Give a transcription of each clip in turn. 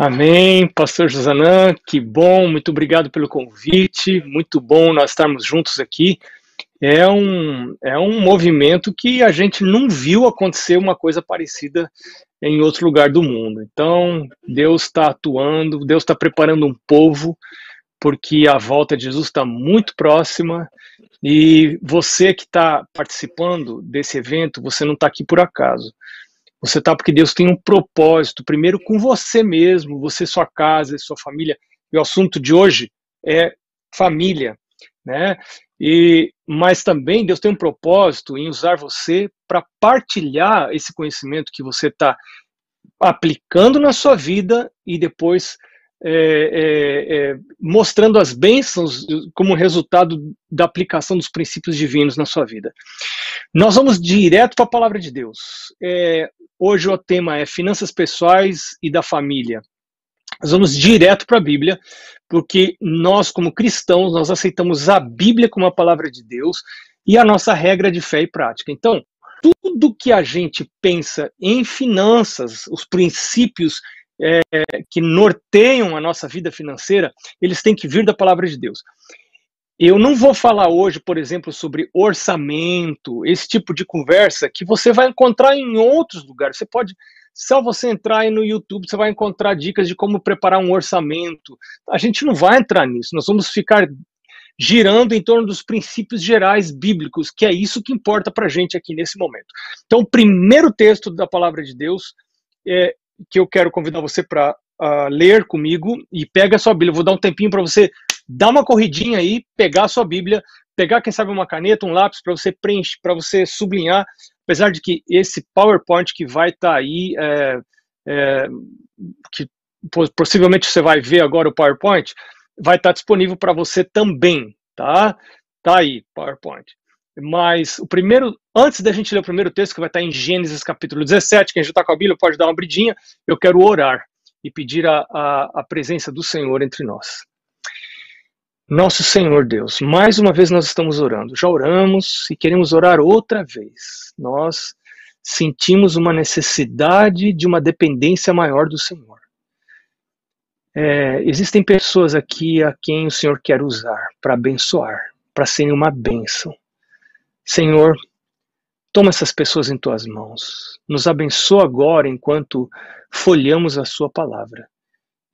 Amém, Pastor Josanã, que bom, muito obrigado pelo convite, muito bom nós estarmos juntos aqui. É um, é um movimento que a gente não viu acontecer uma coisa parecida em outro lugar do mundo. Então, Deus está atuando, Deus está preparando um povo, porque a volta de Jesus está muito próxima e você que está participando desse evento, você não está aqui por acaso. Você está porque Deus tem um propósito, primeiro com você mesmo, você, sua casa, sua família. E o assunto de hoje é família, né? E mas também Deus tem um propósito em usar você para partilhar esse conhecimento que você está aplicando na sua vida e depois é, é, é, mostrando as bênçãos como resultado da aplicação dos princípios divinos na sua vida. Nós vamos direto para a palavra de Deus. É, hoje o tema é finanças pessoais e da família. Nós vamos direto para a Bíblia, porque nós, como cristãos, nós aceitamos a Bíblia como a palavra de Deus e a nossa regra de fé e prática. Então, tudo que a gente pensa em finanças, os princípios é, que norteiam a nossa vida financeira, eles têm que vir da palavra de Deus. Eu não vou falar hoje, por exemplo, sobre orçamento, esse tipo de conversa que você vai encontrar em outros lugares. Você pode, só você entrar aí no YouTube, você vai encontrar dicas de como preparar um orçamento. A gente não vai entrar nisso, nós vamos ficar girando em torno dos princípios gerais bíblicos, que é isso que importa para a gente aqui nesse momento. Então, o primeiro texto da palavra de Deus é, que eu quero convidar você para uh, ler comigo e pega a sua Bíblia. Vou dar um tempinho para você dar uma corridinha aí, pegar a sua Bíblia, pegar, quem sabe, uma caneta, um lápis para você preencher, para você sublinhar. Apesar de que esse PowerPoint que vai estar tá aí, é, é, que possivelmente você vai ver agora o PowerPoint, vai estar tá disponível para você também, tá? Tá aí, PowerPoint. Mas o primeiro, antes da gente ler o primeiro texto, que vai estar em Gênesis capítulo 17, quem já está com a Bíblia pode dar uma bridinha, eu quero orar e pedir a, a, a presença do Senhor entre nós. Nosso Senhor Deus, mais uma vez nós estamos orando. Já oramos e queremos orar outra vez. Nós sentimos uma necessidade de uma dependência maior do Senhor. É, existem pessoas aqui a quem o Senhor quer usar para abençoar, para serem uma bênção. Senhor, toma essas pessoas em tuas mãos. Nos abençoa agora enquanto folhamos a Sua palavra.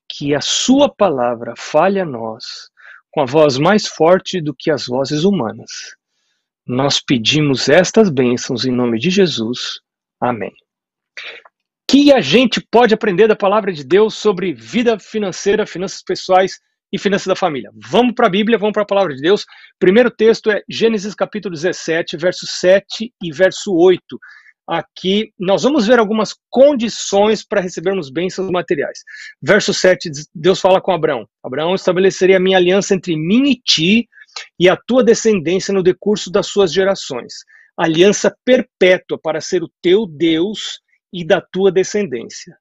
Que a Sua palavra fale a nós com a voz mais forte do que as vozes humanas. Nós pedimos estas bênçãos em nome de Jesus. Amém. Que a gente pode aprender da palavra de Deus sobre vida financeira, finanças pessoais e finanças da família. Vamos para a Bíblia, vamos para a palavra de Deus. Primeiro texto é Gênesis capítulo 17, verso 7 e verso 8. Aqui nós vamos ver algumas condições para recebermos bênçãos materiais. Verso 7, Deus fala com Abraão: Abraão estabeleceria a minha aliança entre mim e ti e a tua descendência no decurso das suas gerações. Aliança perpétua para ser o teu Deus e da tua descendência.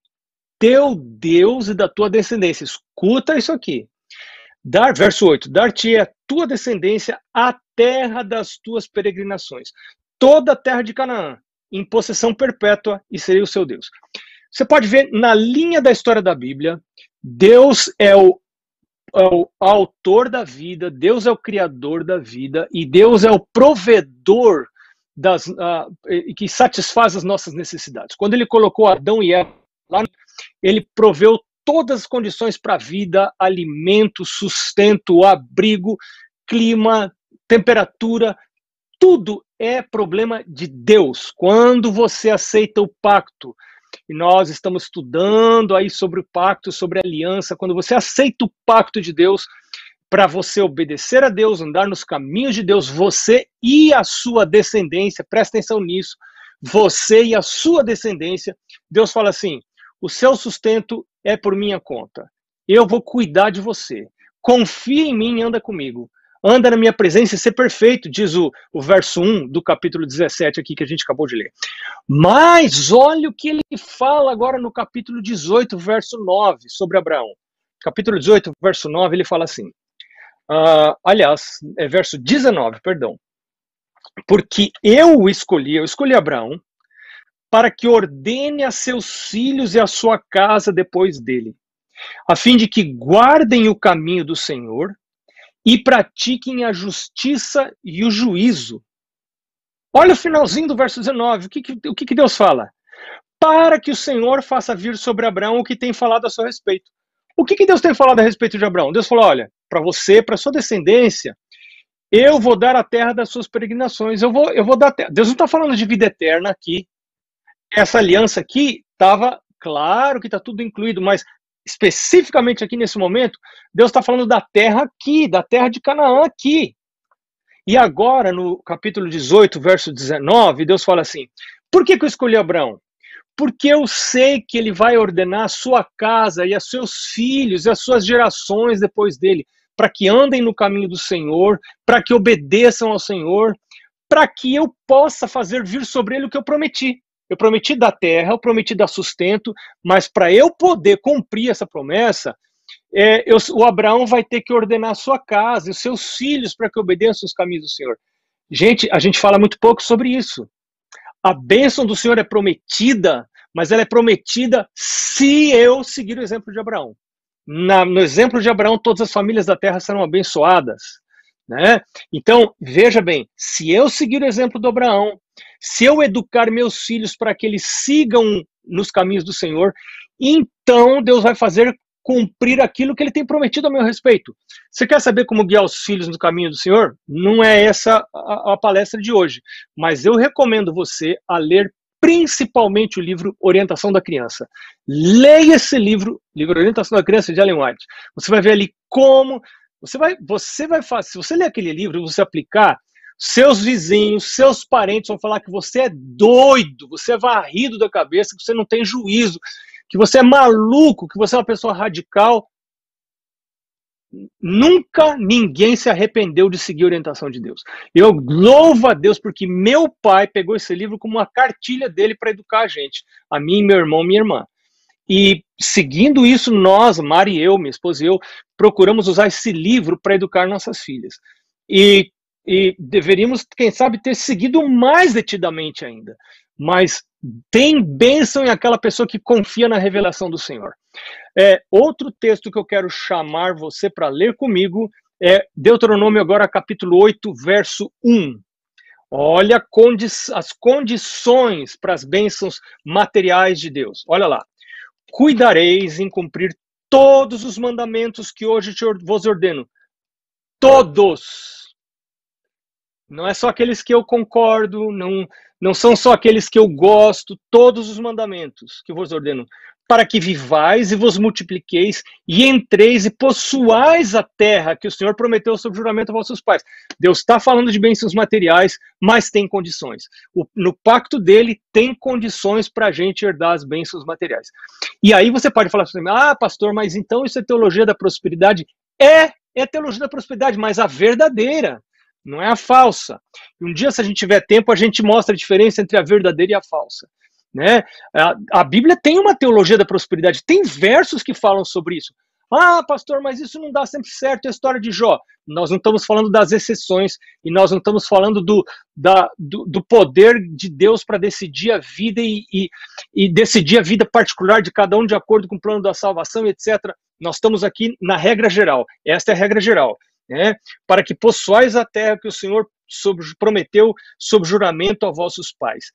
Teu Deus e da tua descendência. Escuta isso aqui. Dar, verso 8: Dar-te a tua descendência a terra das tuas peregrinações, toda a terra de Canaã, em possessão perpétua, e serei o seu Deus. Você pode ver na linha da história da Bíblia, Deus é o, é o autor da vida, Deus é o criador da vida, e Deus é o provedor das, uh, que satisfaz as nossas necessidades. Quando ele colocou Adão e Eva lá, ele proveu todas as condições para a vida, alimento, sustento, abrigo, clima, temperatura, tudo é problema de Deus. Quando você aceita o pacto, e nós estamos estudando aí sobre o pacto, sobre a aliança, quando você aceita o pacto de Deus, para você obedecer a Deus, andar nos caminhos de Deus, você e a sua descendência, presta atenção nisso, você e a sua descendência, Deus fala assim: o seu sustento é por minha conta. Eu vou cuidar de você. Confia em mim e anda comigo. Anda na minha presença e ser perfeito, diz o, o verso 1 do capítulo 17 aqui que a gente acabou de ler. Mas olha o que ele fala agora no capítulo 18, verso 9, sobre Abraão. Capítulo 18, verso 9, ele fala assim. Uh, aliás, é verso 19, perdão. Porque eu o escolhi, eu escolhi Abraão, para que ordene a seus filhos e a sua casa depois dele, a fim de que guardem o caminho do Senhor e pratiquem a justiça e o juízo. Olha o finalzinho do verso 19, o que, o que, que Deus fala? Para que o Senhor faça vir sobre Abraão o que tem falado a seu respeito. O que, que Deus tem falado a respeito de Abraão? Deus falou: olha, para você, para sua descendência, eu vou dar a terra das suas peregrinações. Eu vou, eu vou dar terra. Deus não está falando de vida eterna aqui. Essa aliança aqui estava, claro que está tudo incluído, mas especificamente aqui nesse momento, Deus está falando da terra aqui, da terra de Canaã aqui. E agora, no capítulo 18, verso 19, Deus fala assim: Por que, que eu escolhi Abraão? Porque eu sei que ele vai ordenar a sua casa e a seus filhos e as suas gerações depois dele, para que andem no caminho do Senhor, para que obedeçam ao Senhor, para que eu possa fazer vir sobre ele o que eu prometi. Eu prometi dar terra, eu prometi dar sustento, mas para eu poder cumprir essa promessa, é, eu, o Abraão vai ter que ordenar a sua casa e os seus filhos para que obedeçam os caminhos do Senhor. Gente, a gente fala muito pouco sobre isso. A bênção do Senhor é prometida, mas ela é prometida se eu seguir o exemplo de Abraão. Na, no exemplo de Abraão, todas as famílias da terra serão abençoadas. Né? Então, veja bem, se eu seguir o exemplo do Abraão, se eu educar meus filhos para que eles sigam nos caminhos do Senhor, então Deus vai fazer cumprir aquilo que ele tem prometido a meu respeito. Você quer saber como guiar os filhos no caminho do Senhor? Não é essa a, a palestra de hoje, mas eu recomendo você a ler principalmente o livro Orientação da Criança. Leia esse livro, livro Orientação da Criança de Ellen White. Você vai ver ali como você vai, você vai fazer, se você ler aquele livro e você aplicar, seus vizinhos, seus parentes vão falar que você é doido, você é varrido da cabeça, que você não tem juízo, que você é maluco, que você é uma pessoa radical. Nunca ninguém se arrependeu de seguir a orientação de Deus. Eu louvo a Deus porque meu pai pegou esse livro como uma cartilha dele para educar a gente, a mim, meu irmão, minha irmã. E seguindo isso, nós, Mari e eu, minha esposa e eu, procuramos usar esse livro para educar nossas filhas. E, e deveríamos, quem sabe, ter seguido mais detidamente ainda. Mas tem bênção em aquela pessoa que confia na revelação do Senhor. É, outro texto que eu quero chamar você para ler comigo é Deuteronômio, agora capítulo 8, verso 1. Olha condi as condições para as bênçãos materiais de Deus. Olha lá. Cuidareis em cumprir todos os mandamentos que hoje te, vos ordeno. Todos. Não é só aqueles que eu concordo, não, não são só aqueles que eu gosto, todos os mandamentos que vos ordeno, para que vivais e vos multipliqueis e entreis e possuais a terra que o Senhor prometeu sob juramento a vossos pais. Deus está falando de bênçãos materiais, mas tem condições. O, no pacto dele tem condições para a gente herdar as bênçãos materiais. E aí você pode falar assim, ah, pastor, mas então isso é teologia da prosperidade? É, é teologia da prosperidade, mas a verdadeira não é a falsa. Um dia, se a gente tiver tempo, a gente mostra a diferença entre a verdadeira e a falsa. Né? A, a Bíblia tem uma teologia da prosperidade, tem versos que falam sobre isso. Ah, pastor, mas isso não dá sempre certo, é a história de Jó. Nós não estamos falando das exceções e nós não estamos falando do, da, do, do poder de Deus para decidir a vida e, e, e, decidir a vida particular de cada um de acordo com o plano da salvação, etc. Nós estamos aqui na regra geral. Esta é a regra geral né, para que possuais a terra que o Senhor prometeu sob juramento a vossos pais.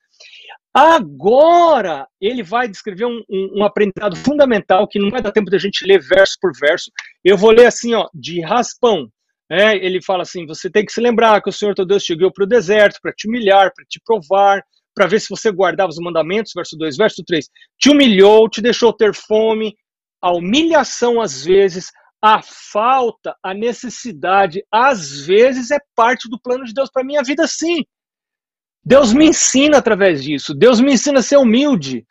Agora, ele vai descrever um, um, um, aprendizado fundamental que não vai dar tempo da gente ler verso por verso. Eu vou ler assim, ó, de raspão. É, ele fala assim: você tem que se lembrar que o Senhor teu Deus te guiou para o deserto para te humilhar, para te provar, para ver se você guardava os mandamentos. Verso 2, verso 3. Te humilhou, te deixou ter fome. A humilhação, às vezes, a falta, a necessidade, às vezes é parte do plano de Deus para minha vida, sim. Deus me ensina através disso. Deus me ensina a ser humilde,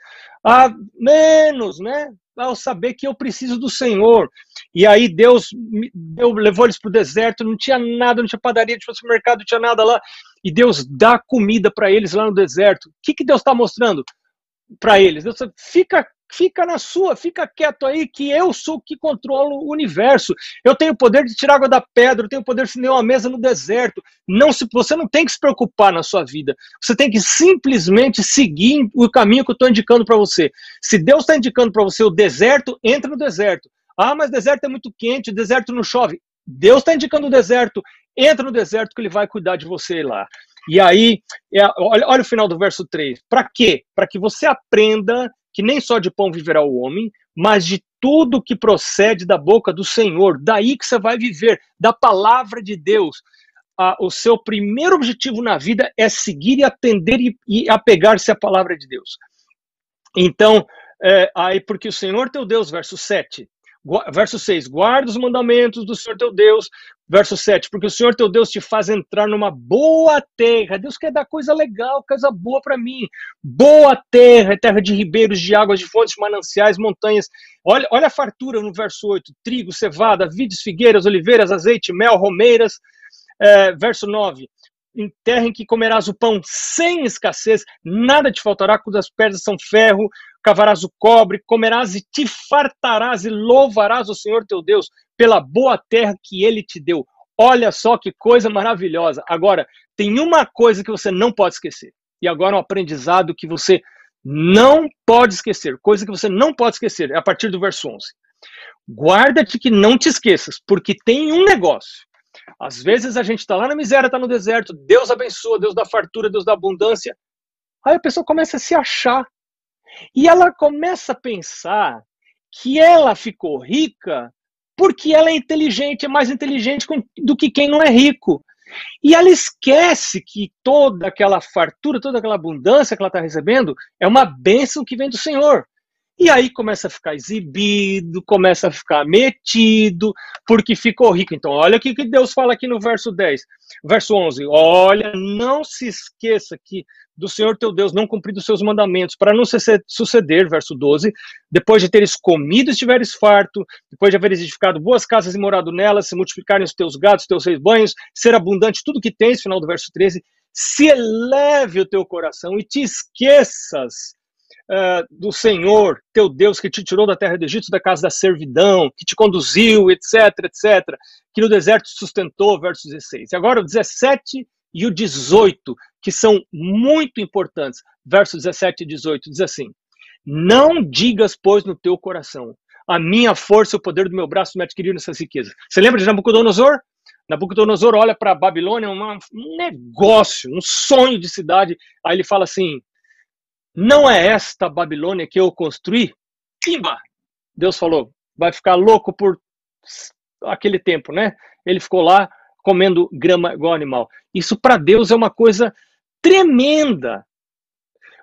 a menos, né? Ao saber que eu preciso do Senhor. E aí Deus deu, levou eles para o deserto, não tinha nada, não tinha padaria, não tinha supermercado, não tinha nada lá. E Deus dá comida para eles lá no deserto. O que, que Deus está mostrando para eles? Deus fica fica na sua, fica quieto aí, que eu sou que controlo o universo. Eu tenho o poder de tirar água da pedra, eu tenho o poder de acender uma mesa no deserto. Não se, você não tem que se preocupar na sua vida. Você tem que simplesmente seguir o caminho que eu estou indicando para você. Se Deus está indicando para você o deserto, entra no deserto. Ah, mas deserto é muito quente, deserto não chove. Deus está indicando o deserto. Entra no deserto que ele vai cuidar de você lá. E aí, é, olha, olha o final do verso 3. Para quê? Para que você aprenda que nem só de pão viverá o homem, mas de tudo que procede da boca do Senhor. Daí que você vai viver, da palavra de Deus. Ah, o seu primeiro objetivo na vida é seguir e atender e, e apegar-se à palavra de Deus. Então, é, aí, porque o Senhor teu Deus, verso 7, verso 6, guarda os mandamentos do Senhor teu Deus, verso 7, porque o Senhor teu Deus te faz entrar numa boa terra. Deus quer dar coisa legal, coisa boa para mim. Boa terra, terra de ribeiros, de águas, de fontes, mananciais, montanhas. Olha, olha a fartura no verso 8: trigo, cevada, vides, figueiras, oliveiras, azeite, mel, romeiras. É, verso 9: em terra em que comerás o pão sem escassez, nada te faltará, quando as pedras são ferro, cavarás o cobre, comerás e te fartarás e louvarás o Senhor teu Deus pela boa terra que ele te deu. Olha só que coisa maravilhosa. Agora, tem uma coisa que você não pode esquecer. E agora um aprendizado que você não pode esquecer, coisa que você não pode esquecer, é a partir do verso 11. Guarda-te que não te esqueças, porque tem um negócio às vezes a gente está lá na miséria, está no deserto, Deus abençoa, Deus dá fartura, Deus dá abundância. Aí a pessoa começa a se achar. E ela começa a pensar que ela ficou rica porque ela é inteligente, é mais inteligente do que quem não é rico. E ela esquece que toda aquela fartura, toda aquela abundância que ela está recebendo é uma bênção que vem do Senhor. E aí começa a ficar exibido, começa a ficar metido, porque ficou rico. Então, olha o que Deus fala aqui no verso 10, verso 11. Olha, não se esqueça que do Senhor teu Deus não cumprir os seus mandamentos, para não suceder, verso 12, depois de teres comido e estiveres farto, depois de haveres edificado boas casas e morado nelas, se multiplicarem os teus gatos, os teus rebanhos, ser abundante tudo que tens, final do verso 13, se eleve o teu coração e te esqueças uh, do Senhor, teu Deus, que te tirou da terra do Egito, da casa da servidão, que te conduziu, etc, etc, que no deserto te sustentou, verso 16. E agora o 17 e o 18, que são muito importantes. Verso 17 e 18 diz assim: Não digas, pois, no teu coração, a minha força e o poder do meu braço me adquiriram essas riquezas. Você lembra de Nabucodonosor? Nabucodonosor olha para a Babilônia, um negócio, um sonho de cidade. Aí ele fala assim: não é esta Babilônia que eu construí? Pimba! Deus falou, vai ficar louco por aquele tempo, né? Ele ficou lá comendo grama igual animal. Isso para Deus é uma coisa tremenda.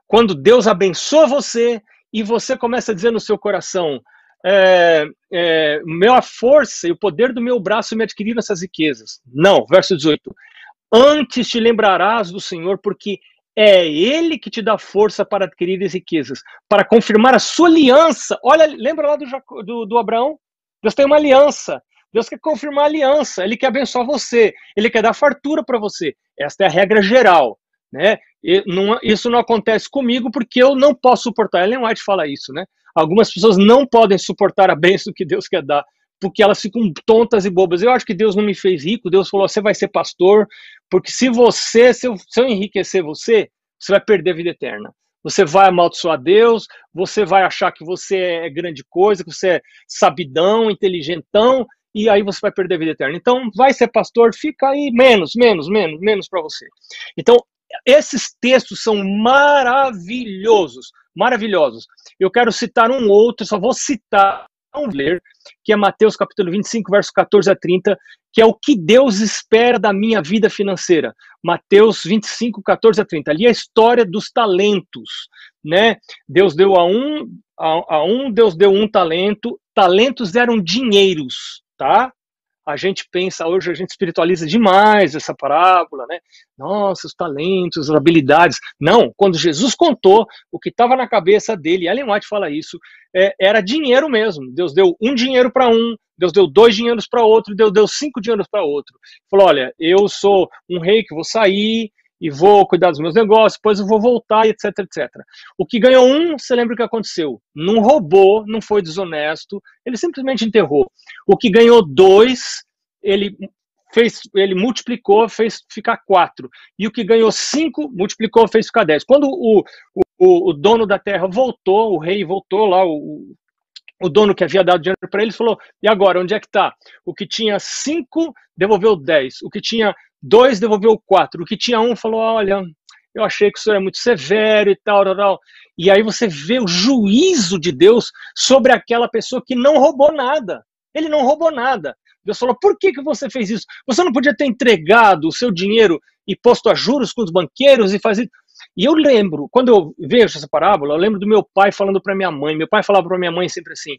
Quando Deus abençoa você e você começa a dizer no seu coração: é, é, minha força e o poder do meu braço me adquiriram essas riquezas. Não, verso 18. Antes te lembrarás do Senhor, porque é ele que te dá força para adquirir as riquezas, para confirmar a sua aliança. Olha, lembra lá do, do, do Abraão? Deus tem uma aliança. Deus quer confirmar a aliança, ele quer abençoar você, ele quer dar fartura para você. Esta é a regra geral. Né? Não, isso não acontece comigo porque eu não posso suportar. Ellen White fala isso, né? Algumas pessoas não podem suportar a bênção que Deus quer dar porque elas ficam tontas e bobas. Eu acho que Deus não me fez rico, Deus falou: você vai ser pastor, porque se você, se eu, se eu enriquecer você, você vai perder a vida eterna. Você vai amaldiçoar Deus, você vai achar que você é grande coisa, que você é sabidão, inteligentão, e aí você vai perder a vida eterna. Então, vai ser pastor, fica aí menos, menos, menos, menos para você. Então, esses textos são maravilhosos, maravilhosos. Eu quero citar um outro, só vou citar ler, que é Mateus capítulo 25, verso 14 a 30, que é o que Deus espera da minha vida financeira. Mateus 25, 14 a 30. Ali é a história dos talentos, né? Deus deu a um, a, a um Deus deu um talento, talentos eram dinheiros, tá? A gente pensa hoje, a gente espiritualiza demais essa parábola, né? Nossa, os talentos, as habilidades. Não, quando Jesus contou o que estava na cabeça dele, Ellen White fala isso, é, era dinheiro mesmo. Deus deu um dinheiro para um, Deus deu dois dinheiros para outro, Deus deu cinco dinheiros para outro. Falou: olha, eu sou um rei que vou sair, e vou cuidar dos meus negócios, depois eu vou voltar, etc, etc. O que ganhou um, você lembra o que aconteceu? Não roubou, não foi desonesto, ele simplesmente enterrou. O que ganhou dois, ele fez, ele multiplicou, fez ficar quatro. E o que ganhou cinco, multiplicou, fez ficar dez. Quando o, o, o dono da terra voltou, o rei voltou lá, o, o dono que havia dado dinheiro para ele falou: e agora, onde é que está? O que tinha cinco devolveu dez, o que tinha dois devolveu quatro, o que tinha um falou: olha, eu achei que o senhor é muito severo e tal, tal, tal. E aí você vê o juízo de Deus sobre aquela pessoa que não roubou nada. Ele não roubou nada. Deus falou: por que, que você fez isso? Você não podia ter entregado o seu dinheiro e posto a juros com os banqueiros e fazer. E eu lembro, quando eu vejo essa parábola, eu lembro do meu pai falando para minha mãe. Meu pai falava para minha mãe sempre assim: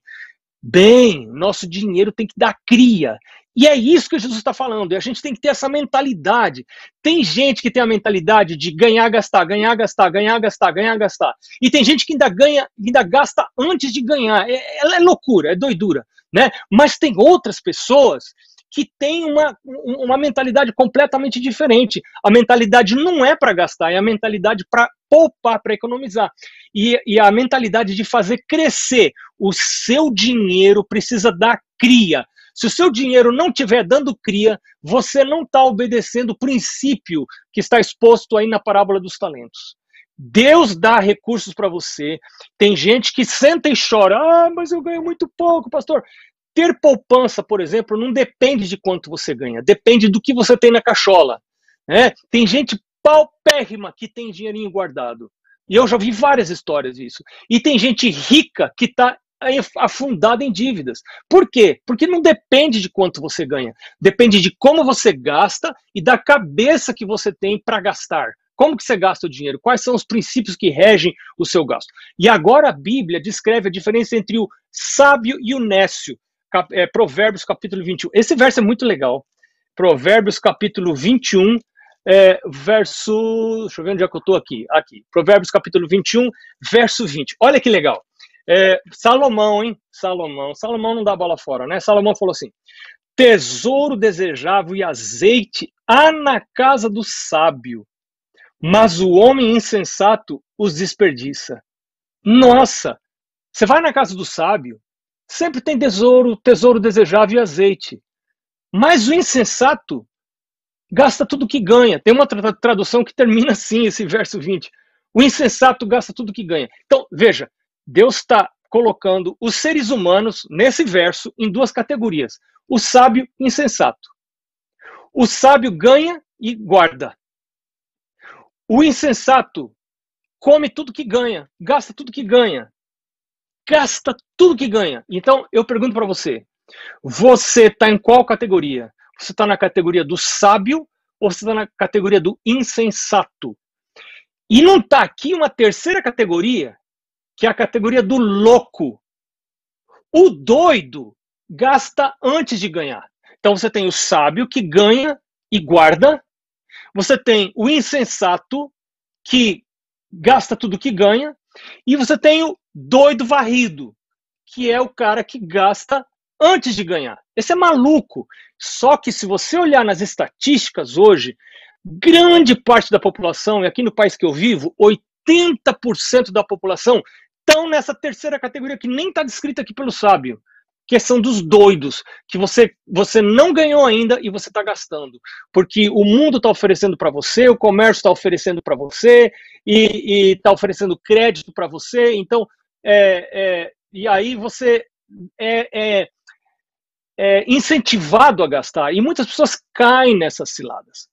bem, nosso dinheiro tem que dar cria. E é isso que Jesus está falando. E a gente tem que ter essa mentalidade. Tem gente que tem a mentalidade de ganhar, gastar, ganhar, gastar, ganhar, gastar, ganhar, gastar. E tem gente que ainda ganha, ainda gasta antes de ganhar. É, é, é loucura, é doidura, né? Mas tem outras pessoas que têm uma, uma mentalidade completamente diferente. A mentalidade não é para gastar, é a mentalidade para poupar, para economizar. E, e a mentalidade de fazer crescer o seu dinheiro precisa dar cria se o seu dinheiro não estiver dando cria, você não está obedecendo o princípio que está exposto aí na parábola dos talentos. Deus dá recursos para você. Tem gente que senta e chora. Ah, mas eu ganho muito pouco, pastor. Ter poupança, por exemplo, não depende de quanto você ganha, depende do que você tem na cachola. Né? Tem gente paupérrima que tem dinheirinho guardado. E eu já vi várias histórias disso. E tem gente rica que está afundada em dívidas. Por quê? Porque não depende de quanto você ganha, depende de como você gasta e da cabeça que você tem para gastar. Como que você gasta o dinheiro? Quais são os princípios que regem o seu gasto? E agora a Bíblia descreve a diferença entre o sábio e o nécio. Cap é, Provérbios capítulo 21. Esse verso é muito legal. Provérbios capítulo 21, é, verso. Deixa eu ver onde é que eu estou aqui. Aqui. Provérbios capítulo 21, verso 20. Olha que legal. É, Salomão, hein? Salomão. Salomão não dá bola fora, né? Salomão falou assim: tesouro desejável e azeite há na casa do sábio, mas o homem insensato os desperdiça. Nossa! Você vai na casa do sábio, sempre tem tesouro, tesouro desejável e azeite. Mas o insensato gasta tudo que ganha. Tem uma tradução que termina assim, esse verso 20. O insensato gasta tudo que ganha. Então, veja, Deus está colocando os seres humanos, nesse verso, em duas categorias: o sábio e o insensato. O sábio ganha e guarda. O insensato come tudo que ganha, gasta tudo que ganha. Gasta tudo que ganha. Então, eu pergunto para você: você está em qual categoria? Você está na categoria do sábio ou você está na categoria do insensato? E não está aqui uma terceira categoria que é a categoria do louco. O doido gasta antes de ganhar. Então você tem o sábio que ganha e guarda. Você tem o insensato que gasta tudo que ganha. E você tem o doido varrido, que é o cara que gasta antes de ganhar. Esse é maluco. Só que se você olhar nas estatísticas hoje, grande parte da população, e aqui no país que eu vivo, 80% da população estão nessa terceira categoria que nem está descrita aqui pelo sábio, que são dos doidos, que você, você não ganhou ainda e você está gastando. Porque o mundo está oferecendo para você, o comércio está oferecendo para você, e está oferecendo crédito para você. Então, é, é, e aí você é, é, é incentivado a gastar. E muitas pessoas caem nessas ciladas.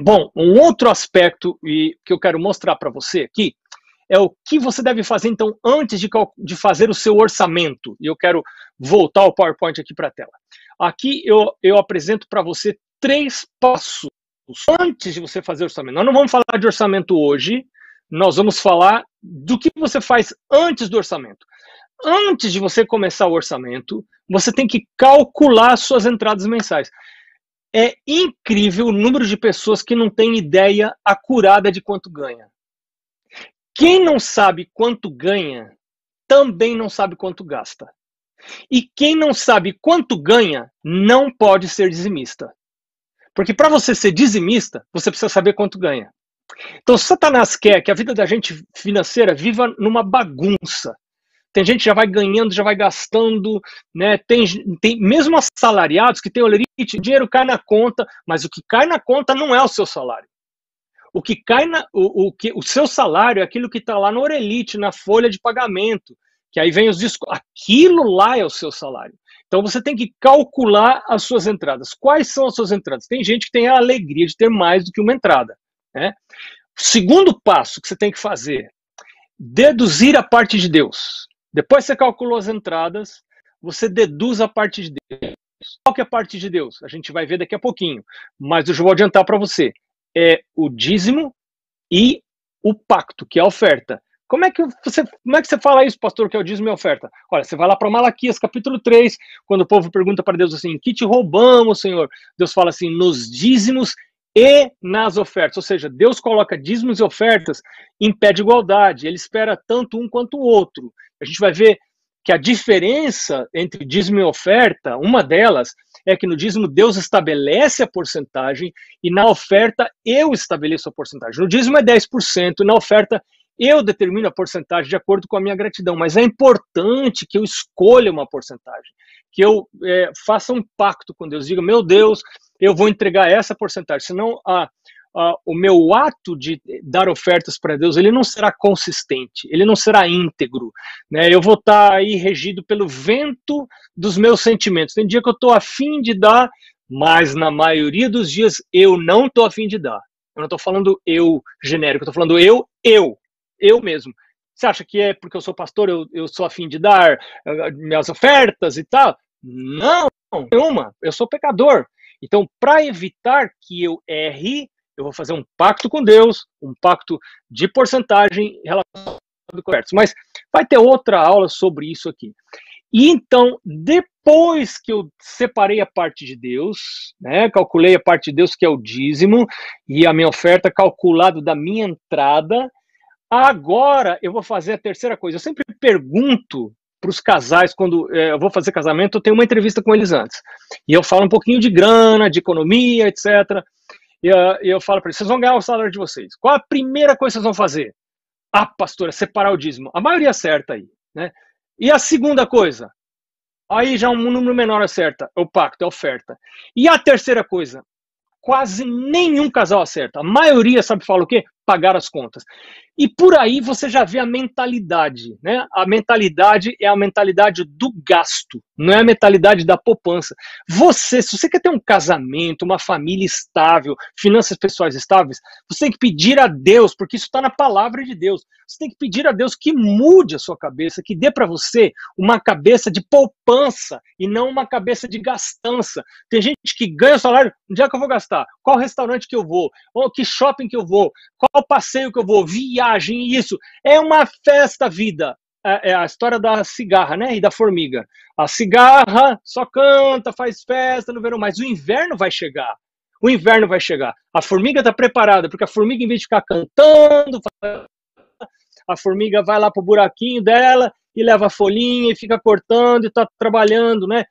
Bom, um outro aspecto que eu quero mostrar para você aqui é o que você deve fazer, então, antes de, de fazer o seu orçamento. E eu quero voltar o PowerPoint aqui para a tela. Aqui eu, eu apresento para você três passos antes de você fazer o orçamento. Nós não vamos falar de orçamento hoje, nós vamos falar do que você faz antes do orçamento. Antes de você começar o orçamento, você tem que calcular suas entradas mensais. É incrível o número de pessoas que não têm ideia acurada de quanto ganha. Quem não sabe quanto ganha, também não sabe quanto gasta. E quem não sabe quanto ganha, não pode ser dizimista. Porque para você ser dizimista, você precisa saber quanto ganha. Então, Satanás quer que a vida da gente financeira viva numa bagunça. Tem gente que já vai ganhando, já vai gastando, né? Tem, tem mesmo assalariados que tem o dinheiro cai na conta, mas o que cai na conta não é o seu salário. O que cai na, o, o, que, o seu salário é aquilo que está lá no Orelite, na folha de pagamento, que aí vem os descontos. Aquilo lá é o seu salário. Então você tem que calcular as suas entradas. Quais são as suas entradas? Tem gente que tem a alegria de ter mais do que uma entrada. Né? Segundo passo que você tem que fazer: deduzir a parte de Deus. Depois você calculou as entradas, você deduz a parte de Deus. Qual que é a parte de Deus? A gente vai ver daqui a pouquinho. Mas eu já vou adiantar para você. É o dízimo e o pacto, que é a oferta. Como é que você, como é que você fala isso, pastor, que é o dízimo e a oferta? Olha, você vai lá para Malaquias, capítulo 3, quando o povo pergunta para Deus assim: "Que te roubamos, Senhor?" Deus fala assim: "Nos dízimos e nas ofertas". Ou seja, Deus coloca dízimos e ofertas em pé de igualdade. Ele espera tanto um quanto o outro. A gente vai ver que a diferença entre dízimo e oferta, uma delas é que no dízimo Deus estabelece a porcentagem e na oferta eu estabeleço a porcentagem. No dízimo é 10%, na oferta eu determino a porcentagem de acordo com a minha gratidão, mas é importante que eu escolha uma porcentagem, que eu é, faça um pacto com Deus, diga, meu Deus, eu vou entregar essa porcentagem, senão a, a, o meu ato de dar ofertas para Deus, ele não será consistente, ele não será íntegro, né? Eu vou estar tá aí regido pelo vento dos meus sentimentos. Tem dia que eu estou afim de dar, mas na maioria dos dias eu não estou afim de dar. Eu não estou falando eu genérico, eu estou falando eu, eu eu mesmo. Você acha que é porque eu sou pastor, eu, eu sou afim de dar uh, minhas ofertas e tal? Não, nenhuma. Eu sou pecador. Então, para evitar que eu erre, eu vou fazer um pacto com Deus, um pacto de porcentagem relacionado com ofertas. Mas vai ter outra aula sobre isso aqui. E então, depois que eu separei a parte de Deus, né, calculei a parte de Deus, que é o dízimo, e a minha oferta calculado da minha entrada, Agora eu vou fazer a terceira coisa. Eu sempre pergunto para os casais, quando é, eu vou fazer casamento, eu tenho uma entrevista com eles antes. E eu falo um pouquinho de grana, de economia, etc. E uh, eu falo para eles: vocês vão ganhar o salário de vocês. Qual a primeira coisa que vocês vão fazer? Ah, pastora, separar o dízimo. A maioria acerta aí. Né? E a segunda coisa? Aí já um número menor acerta. É o pacto, é a oferta. E a terceira coisa? Quase nenhum casal acerta. A maioria sabe falar o quê? Pagar as contas. E por aí você já vê a mentalidade, né? A mentalidade é a mentalidade do gasto, não é a mentalidade da poupança. Você, se você quer ter um casamento, uma família estável, finanças pessoais estáveis, você tem que pedir a Deus, porque isso está na palavra de Deus. Você tem que pedir a Deus que mude a sua cabeça, que dê para você uma cabeça de poupança e não uma cabeça de gastança. Tem gente que ganha o salário, onde é que eu vou gastar? Qual restaurante que eu vou? Ou que shopping que eu vou? Qual passeio que eu vou? Viagem isso. É uma festa vida. É, é a história da cigarra, né? E da formiga. A cigarra só canta, faz festa no verão, mas o inverno vai chegar. O inverno vai chegar. A formiga está preparada, porque a formiga, em vez de ficar cantando, a formiga vai lá pro buraquinho dela e leva a folhinha e fica cortando e está trabalhando, né?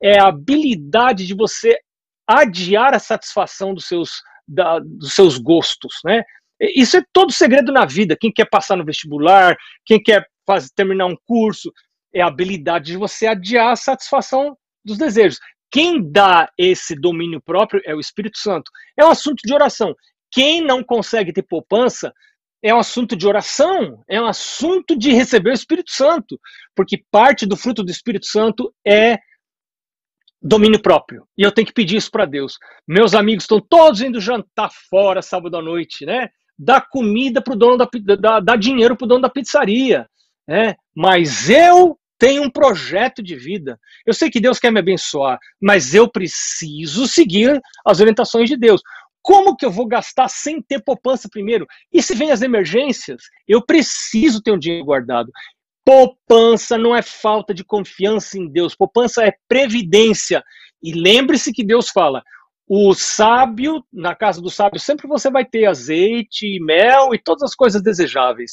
É a habilidade de você adiar a satisfação dos seus, da, dos seus gostos, né? Isso é todo segredo na vida. Quem quer passar no vestibular, quem quer fazer, terminar um curso, é a habilidade de você adiar a satisfação dos desejos. Quem dá esse domínio próprio é o Espírito Santo. É um assunto de oração. Quem não consegue ter poupança é um assunto de oração, é um assunto de receber o Espírito Santo, porque parte do fruto do Espírito Santo é domínio próprio. E eu tenho que pedir isso para Deus. Meus amigos estão todos indo jantar fora sábado à noite, né? Dá comida para o dono da, dá dinheiro para o dono da pizzaria, né? Mas eu tenho um projeto de vida. Eu sei que Deus quer me abençoar, mas eu preciso seguir as orientações de Deus. Como que eu vou gastar sem ter poupança primeiro? E se vem as emergências? Eu preciso ter um dinheiro guardado. Poupança não é falta de confiança em Deus, poupança é previdência. E lembre-se que Deus fala: o sábio, na casa do sábio, sempre você vai ter azeite, mel e todas as coisas desejáveis.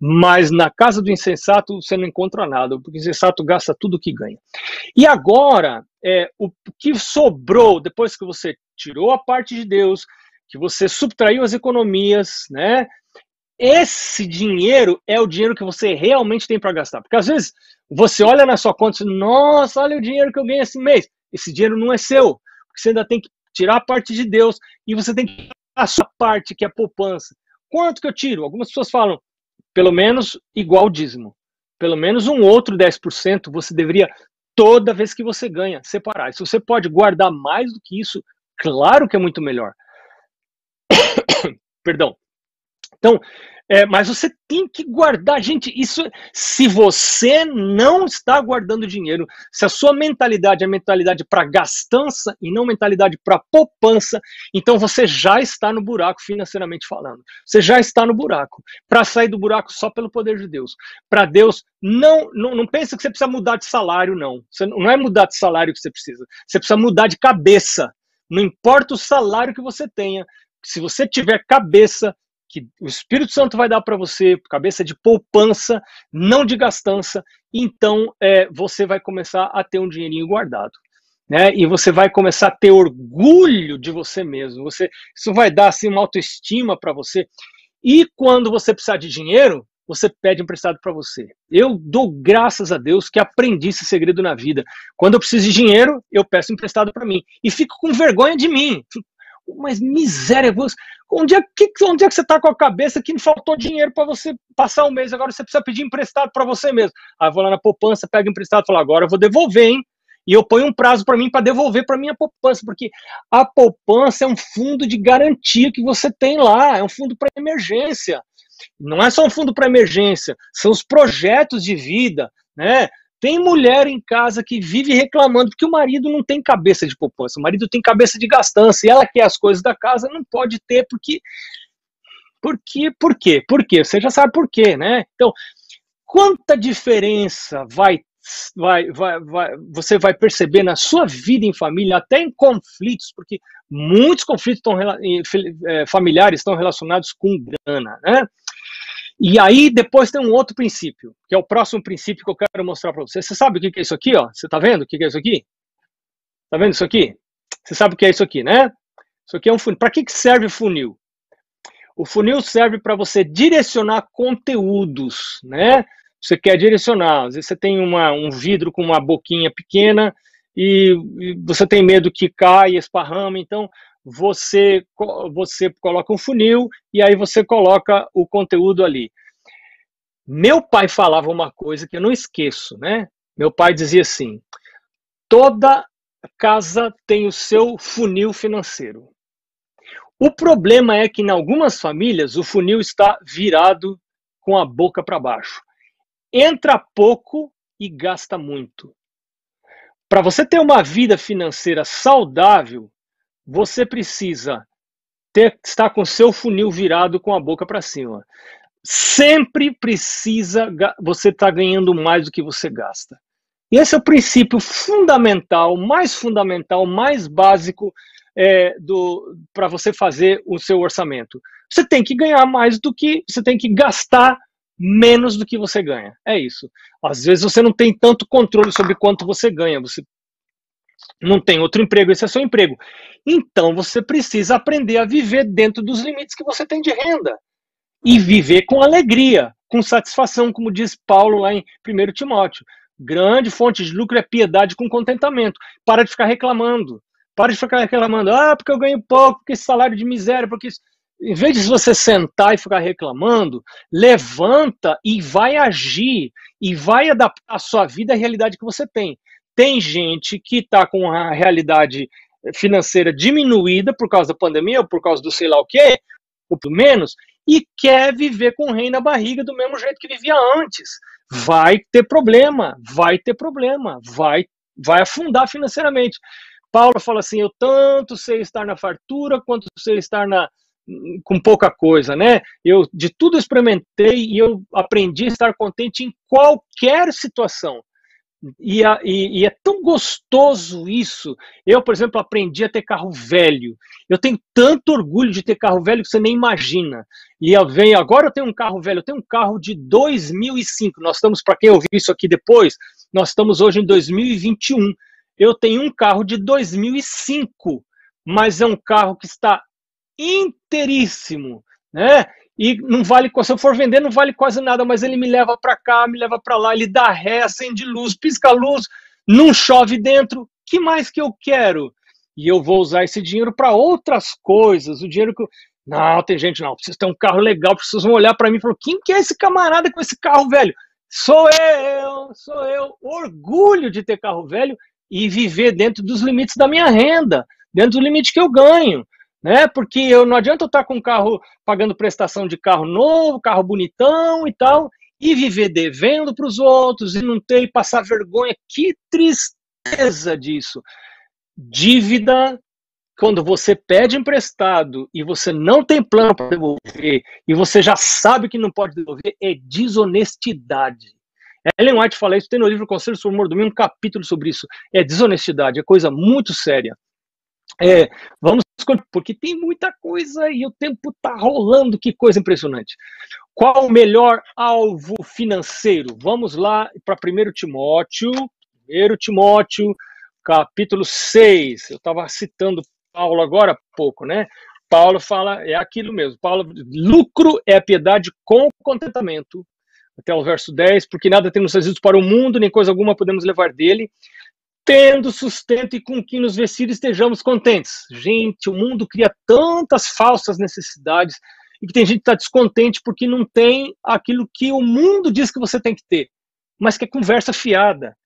Mas na casa do insensato você não encontra nada, porque o insensato gasta tudo que ganha. E agora, é, o que sobrou depois que você tirou a parte de Deus, que você subtraiu as economias, né? Esse dinheiro é o dinheiro que você realmente tem para gastar. Porque às vezes você olha na sua conta e diz, nossa, olha o dinheiro que eu ganhei esse mês. Esse dinheiro não é seu. Porque você ainda tem que tirar a parte de Deus e você tem que a sua parte, que é a poupança. Quanto que eu tiro? Algumas pessoas falam, pelo menos igual dízimo. pelo menos um outro 10% você deveria, toda vez que você ganha, separar. Se você pode guardar mais do que isso, claro que é muito melhor. Perdão. Então, é, mas você tem que guardar, gente. Isso, se você não está guardando dinheiro, se a sua mentalidade é mentalidade para gastança e não mentalidade para poupança, então você já está no buraco financeiramente falando. Você já está no buraco. Para sair do buraco só pelo poder de Deus. Para Deus, não, não, não pensa que você precisa mudar de salário, não. Você, não é mudar de salário que você precisa. Você precisa mudar de cabeça. Não importa o salário que você tenha, se você tiver cabeça, que o Espírito Santo vai dar para você, cabeça de poupança, não de gastança, então é, você vai começar a ter um dinheirinho guardado. Né? E você vai começar a ter orgulho de você mesmo. Você, isso vai dar assim, uma autoestima para você. E quando você precisar de dinheiro, você pede emprestado para você. Eu dou graças a Deus que aprendi esse segredo na vida. Quando eu preciso de dinheiro, eu peço emprestado para mim. E fico com vergonha de mim. Fico mas miséria, onde é que, onde é que você está com a cabeça que faltou dinheiro para você passar um mês, agora você precisa pedir emprestado para você mesmo. Aí eu vou lá na poupança, pego emprestado e falo, agora eu vou devolver, hein? E eu ponho um prazo para mim para devolver para minha poupança, porque a poupança é um fundo de garantia que você tem lá, é um fundo para emergência. Não é só um fundo para emergência, são os projetos de vida, né? Tem mulher em casa que vive reclamando porque o marido não tem cabeça de poupança, o marido tem cabeça de gastança e ela quer as coisas da casa, não pode ter porque. Por quê? Por quê? Por quê? Você já sabe por quê, né? Então, quanta diferença vai, vai, vai, vai, você vai perceber na sua vida em família, até em conflitos, porque muitos conflitos eh, familiares estão relacionados com grana, né? E aí depois tem um outro princípio, que é o próximo princípio que eu quero mostrar para você. Você sabe o que é isso aqui, ó? Você está vendo o que é isso aqui? Tá vendo isso aqui? Você sabe o que é isso aqui, né? Isso aqui é um funil. Para que serve o funil? O funil serve para você direcionar conteúdos, né? Você quer direcionar. Às vezes você tem uma, um vidro com uma boquinha pequena e, e você tem medo que caia, esparrama. Então, você, você coloca um funil e aí você coloca o conteúdo ali. Meu pai falava uma coisa que eu não esqueço, né? Meu pai dizia assim: toda casa tem o seu funil financeiro. O problema é que em algumas famílias o funil está virado com a boca para baixo. Entra pouco e gasta muito. Para você ter uma vida financeira saudável, você precisa ter, estar com seu funil virado com a boca para cima. Sempre precisa você estar tá ganhando mais do que você gasta. E esse é o princípio fundamental, mais fundamental, mais básico é, para você fazer o seu orçamento. Você tem que ganhar mais do que você tem que gastar menos do que você ganha. É isso. Às vezes você não tem tanto controle sobre quanto você ganha. Você não tem outro emprego, esse é seu emprego. Então você precisa aprender a viver dentro dos limites que você tem de renda. E viver com alegria, com satisfação, como diz Paulo lá em 1 Timóteo. Grande fonte de lucro é piedade com contentamento. Para de ficar reclamando. Para de ficar reclamando, ah, porque eu ganho pouco, porque esse salário de miséria, porque isso... Em vez de você sentar e ficar reclamando, levanta e vai agir e vai adaptar a sua vida à realidade que você tem. Tem gente que está com a realidade financeira diminuída por causa da pandemia ou por causa do sei lá o quê, ou pelo menos, e quer viver com o rei na barriga do mesmo jeito que vivia antes. Vai ter problema, vai ter problema, vai, vai afundar financeiramente. Paulo fala assim: eu tanto sei estar na fartura quanto sei estar na, com pouca coisa, né? Eu de tudo experimentei e eu aprendi a estar contente em qualquer situação. E, a, e, e, é tão gostoso isso. Eu, por exemplo, aprendi a ter carro velho. Eu tenho tanto orgulho de ter carro velho que você nem imagina. E eu venho, agora eu tenho um carro velho, eu tenho um carro de 2005. Nós estamos, para quem ouvir isso aqui depois, nós estamos hoje em 2021. Eu tenho um carro de 2005, mas é um carro que está inteiríssimo, né? E não vale, se eu for vender, não vale quase nada, mas ele me leva para cá, me leva para lá, ele dá ré, acende luz, pisca luz, não chove dentro, que mais que eu quero? E eu vou usar esse dinheiro para outras coisas, o dinheiro que eu... Não, tem gente, não, preciso ter um carro legal, vão olhar para mim e falar, quem que é esse camarada com esse carro velho? Sou eu, sou eu. Orgulho de ter carro velho e viver dentro dos limites da minha renda, dentro do limite que eu ganho. Né? Porque eu não adianta eu estar com um carro pagando prestação de carro novo, carro bonitão e tal, e viver devendo para os outros e não ter e passar vergonha. Que tristeza disso. Dívida quando você pede emprestado e você não tem plano para devolver e você já sabe que não pode devolver, é desonestidade. Ellen White fala isso, tem no livro Conselho sobre o Mordomia um capítulo sobre isso. É desonestidade, é coisa muito séria. É, vamos, porque tem muita coisa e o tempo está rolando, que coisa impressionante. Qual o melhor alvo financeiro? Vamos lá para 1 Timóteo, 1 Timóteo, capítulo 6. Eu estava citando Paulo agora há pouco, né? Paulo fala, é aquilo mesmo. Paulo, lucro é a piedade com contentamento. Até o verso 10, porque nada temos trazido para o mundo, nem coisa alguma podemos levar dele, tendo sustento e com que nos vestir estejamos contentes. Gente, o mundo cria tantas falsas necessidades e que tem gente que está descontente porque não tem aquilo que o mundo diz que você tem que ter, mas que é conversa fiada.